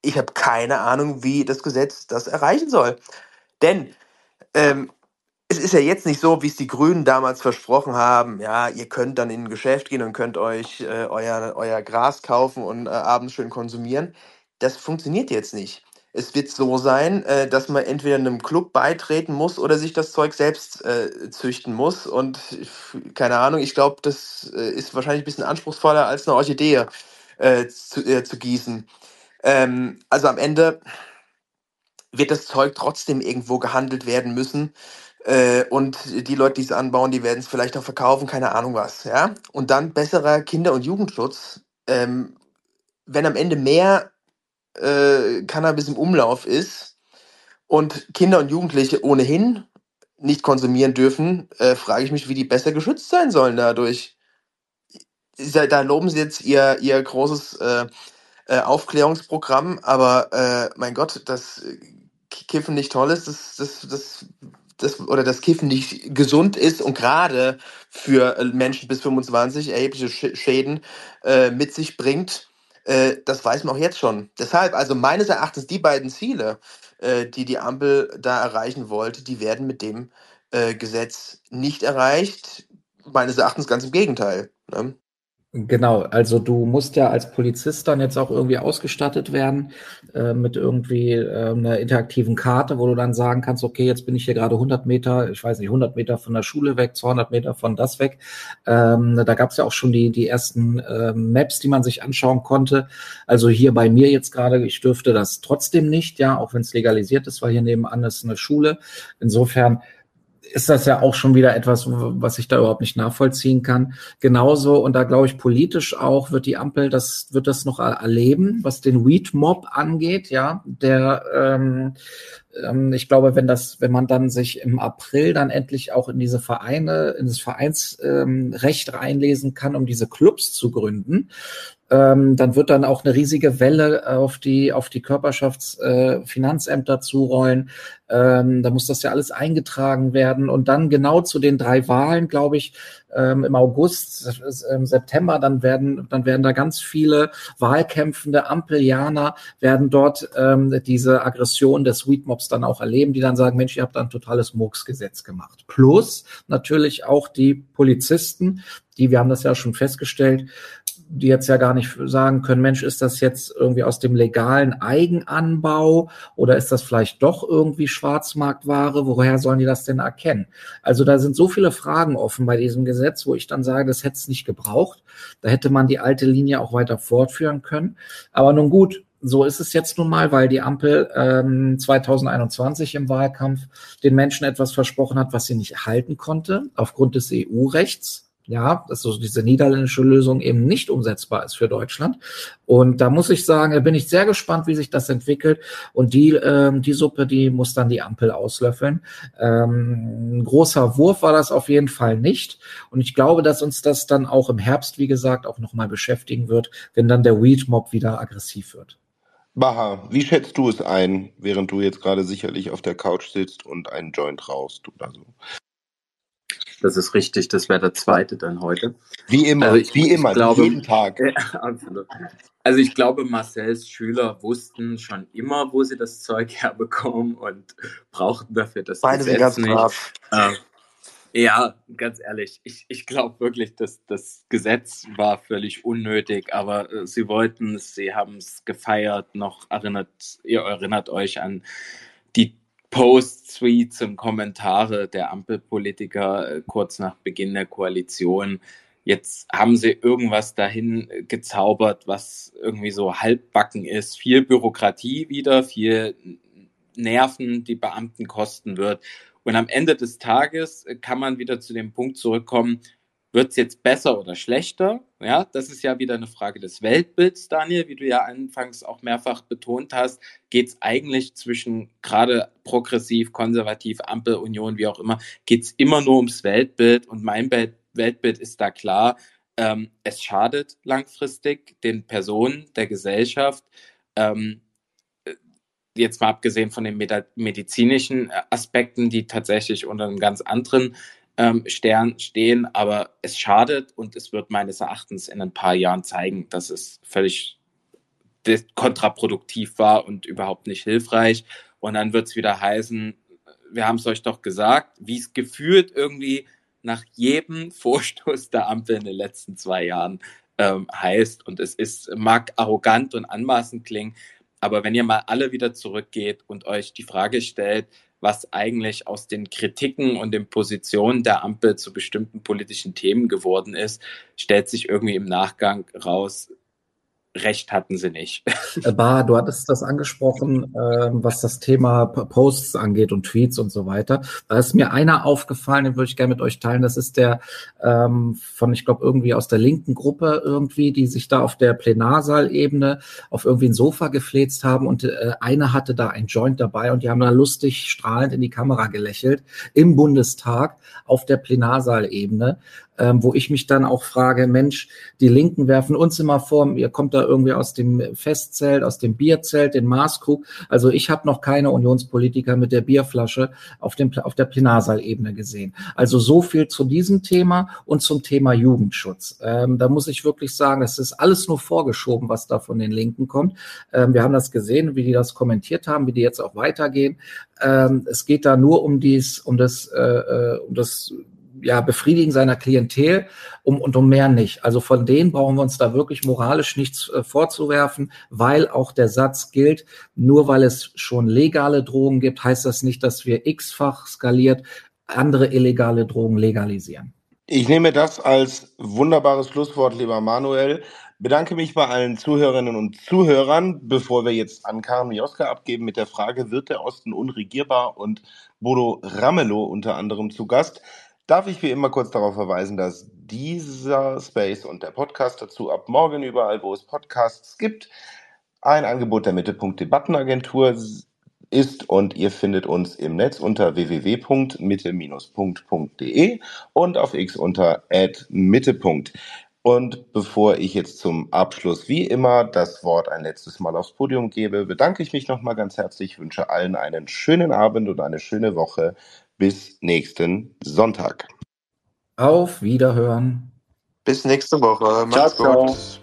ich habe keine Ahnung, wie das Gesetz das erreichen soll. Denn ähm, es ist ja jetzt nicht so, wie es die Grünen damals versprochen haben. Ja, ihr könnt dann in ein Geschäft gehen und könnt euch äh, euer, euer Gras kaufen und äh, abends schön konsumieren. Das funktioniert jetzt nicht. Es wird so sein, äh, dass man entweder einem Club beitreten muss oder sich das Zeug selbst äh, züchten muss. Und keine Ahnung, ich glaube, das äh, ist wahrscheinlich ein bisschen anspruchsvoller als eine Orchidee äh, zu, äh, zu gießen. Ähm, also am Ende wird das Zeug trotzdem irgendwo gehandelt werden müssen. Äh, und die Leute, die es anbauen, die werden es vielleicht auch verkaufen, keine Ahnung was. Ja? Und dann besserer Kinder- und Jugendschutz. Ähm, wenn am Ende mehr äh, Cannabis im Umlauf ist und Kinder und Jugendliche ohnehin nicht konsumieren dürfen, äh, frage ich mich, wie die besser geschützt sein sollen dadurch. Da, loben sie jetzt ihr, ihr großes äh, äh, Aufklärungsprogramm, aber äh, mein Gott, dass Kiffen nicht toll ist, das, das, das, das, oder das Kiffen nicht gesund ist und gerade für Menschen bis 25 erhebliche Sch Schäden äh, mit sich bringt, Äh, das weiß man auch jetzt schon. Deshalb, also meines Erachtens, die beiden Ziele, äh, die die Ampel da erreichen wollte, die werden mit dem äh, Gesetz nicht erreicht. Meines Erachtens ganz im Gegenteil. Ne? Genau, also du musst ja als Polizist dann jetzt auch irgendwie ausgestattet werden äh, mit irgendwie äh, einer interaktiven Karte, wo du dann sagen kannst, okay, jetzt bin ich hier gerade 100 Meter, ich weiß nicht, 100 Meter von der Schule weg, 200 Meter von das weg. Ähm, da gab es ja auch schon die, die ersten äh, Maps, die man sich anschauen konnte. Also hier bei mir jetzt gerade, ich dürfte das trotzdem nicht, ja, auch wenn es legalisiert ist, weil hier nebenan ist eine Schule. Insofern ist das ja auch schon wieder etwas, was ich da überhaupt nicht nachvollziehen kann. Genauso, und da glaube ich politisch auch, wird die Ampel das, wird das noch erleben, was den Weed Mob angeht, ja, der, ähm, ähm, ich glaube, wenn das, wenn man dann sich im April dann endlich auch in diese Vereine, in das Vereinsrecht ähm, reinlesen kann, um diese Clubs zu gründen, ähm, dann wird dann auch eine riesige Welle auf die auf die Körperschaftsfinanzämter äh, zurollen. Ähm, da muss das ja alles eingetragen werden und dann genau zu den drei Wahlen, glaube ich, ähm, im August, im September, dann werden, dann werden da ganz viele wahlkämpfende Ampelianer werden dort ähm, diese Aggression des Sweetmobs dann auch erleben, die dann sagen, Mensch, ihr habt da ein totales Murksgesetz gemacht. Plus natürlich auch die Polizisten, die, wir haben das ja schon festgestellt, die jetzt ja gar nicht sagen können, Mensch, ist das jetzt irgendwie aus dem legalen Eigenanbau oder ist das vielleicht doch irgendwie Schwarzmarktware? Woher sollen die das denn erkennen? Also da sind so viele Fragen offen bei diesem Gesetz, wo ich dann sage, das hätte es nicht gebraucht. Da hätte man die alte Linie auch weiter fortführen können. Aber nun gut, so ist es jetzt nun mal, weil die Ampel ähm, 2021 im Wahlkampf den Menschen etwas versprochen hat, was sie nicht halten konnte, aufgrund des EU-Rechts ja, dass so diese niederländische Lösung eben nicht umsetzbar ist für Deutschland. Und da muss ich sagen, da bin ich sehr gespannt, wie sich das entwickelt. Und die, ähm, die Suppe, die muss dann die Ampel auslöffeln. Ähm, ein großer Wurf war das auf jeden Fall nicht. Und ich glaube, dass uns das dann auch im Herbst, wie gesagt, auch nochmal beschäftigen wird, wenn dann der Weed-Mob wieder aggressiv wird. Baha, wie schätzt du es ein, während du jetzt gerade sicherlich auf der Couch sitzt und einen Joint raust oder so? Das ist richtig, das wäre der zweite dann heute. Wie immer, also ich, wie immer, glaube, jeden Tag. (laughs) Also ich glaube, Marcells Schüler wussten schon immer, wo sie das Zeug (laughs) herbekommen und brauchten dafür das Beide Gesetz ganz nicht. Brav. Äh, ja, ganz ehrlich, ich, ich glaube wirklich, dass das Gesetz war völlig unnötig, aber äh, sie wollten es, sie haben es gefeiert, noch erinnert, ihr erinnert euch an die Posts, Tweets und Kommentare der Ampelpolitiker äh, kurz nach Beginn der Koalition. Jetzt haben sie irgendwas dahin gezaubert, was irgendwie so halbbacken ist. Viel Bürokratie wieder, viel Nerven, die Beamten kosten wird. Und am Ende des Tages kann man wieder zu dem Punkt zurückkommen, wird es jetzt besser oder schlechter? Ja, das ist ja wieder eine Frage des Weltbilds, Daniel, wie du ja anfangs auch mehrfach betont hast. Geht es eigentlich zwischen gerade progressiv, konservativ, Ampel, Union, wie auch immer, geht es immer nur ums Weltbild und mein Weltbild ist da klar. Ähm, es schadet langfristig den Personen der Gesellschaft. Ähm, jetzt mal abgesehen von den medizinischen Aspekten, die tatsächlich unter einem ganz anderen ähm, Stern stehen, aber es schadet und es wird meines Erachtens in ein paar Jahren zeigen, dass es völlig kontraproduktiv war und überhaupt nicht hilfreich. Und dann wird es wieder heißen, wir haben es euch doch gesagt, wie es gefühlt irgendwie nach jedem (laughs) Vorstoß der Ampel in den letzten zwei Jahren ähm, heißt. Und es ist, mag arrogant und anmaßend klingen, aber wenn ihr mal alle wieder zurückgeht und euch die Frage stellt, was eigentlich aus den Kritiken und den Positionen der Ampel zu bestimmten politischen Themen geworden ist, stellt sich irgendwie im Nachgang raus, Recht hatten sie nicht. Äh, Bar, du hattest das angesprochen, ähm, was das Thema Posts angeht und Tweets und so weiter. Da ist mir einer aufgefallen, den würde ich gerne mit euch teilen. Das ist der ähm, von, ich glaube, irgendwie aus der linken Gruppe irgendwie, die sich da auf der Plenarsaalebene auf irgendwie ein Sofa gefläzt haben und äh, einer hatte da ein Joint dabei und die haben da lustig strahlend in die Kamera gelächelt im Bundestag auf der Plenarsaalebene ähm, wo ich mich dann auch frage, Mensch, die Linken werfen uns immer vor, ihr kommt da irgendwie aus dem Festzelt, aus dem Bierzelt, den Maßkrug. Also ich habe noch keine Unionspolitiker mit der Bierflasche auf, dem, auf der Plenarsaalebene gesehen. Also so viel zu diesem Thema und zum Thema Jugendschutz. Ähm, da muss ich wirklich sagen, das ist alles nur vorgeschoben, was da von den Linken kommt. Ähm, wir haben das gesehen, wie die das kommentiert haben, wie die jetzt auch weitergehen. Ähm, es geht da nur um dies, um das, äh, äh um das ja, Befriedigen seiner Klientel um, und um mehr nicht. Also von denen brauchen wir uns da wirklich moralisch nichts äh, vorzuwerfen, weil auch der Satz gilt, nur weil es schon legale Drogen gibt, heißt das nicht, dass wir x-fach skaliert andere illegale Drogen legalisieren. Ich nehme das als wunderbares Schlusswort, lieber Manuel. Bedanke mich bei allen Zuhörerinnen und Zuhörern, bevor wir jetzt an Karin Mioska abgeben mit der Frage, wird der Osten unregierbar? Und Bodo Ramelow unter anderem zu Gast darf ich wie immer kurz darauf verweisen, dass dieser Space und der Podcast dazu ab morgen überall, wo es Podcasts gibt, ein Angebot der Mittelpunkt Debattenagentur ist und ihr findet uns im Netz unter www.mitte-punkt.de und auf X unter @mittepunkt. Und bevor ich jetzt zum Abschluss wie immer das Wort ein letztes Mal aufs Podium gebe, bedanke ich mich nochmal ganz herzlich, wünsche allen einen schönen Abend und eine schöne Woche bis nächsten Sonntag. Auf Wiederhören. Bis nächste Woche. Macht's ciao, gut.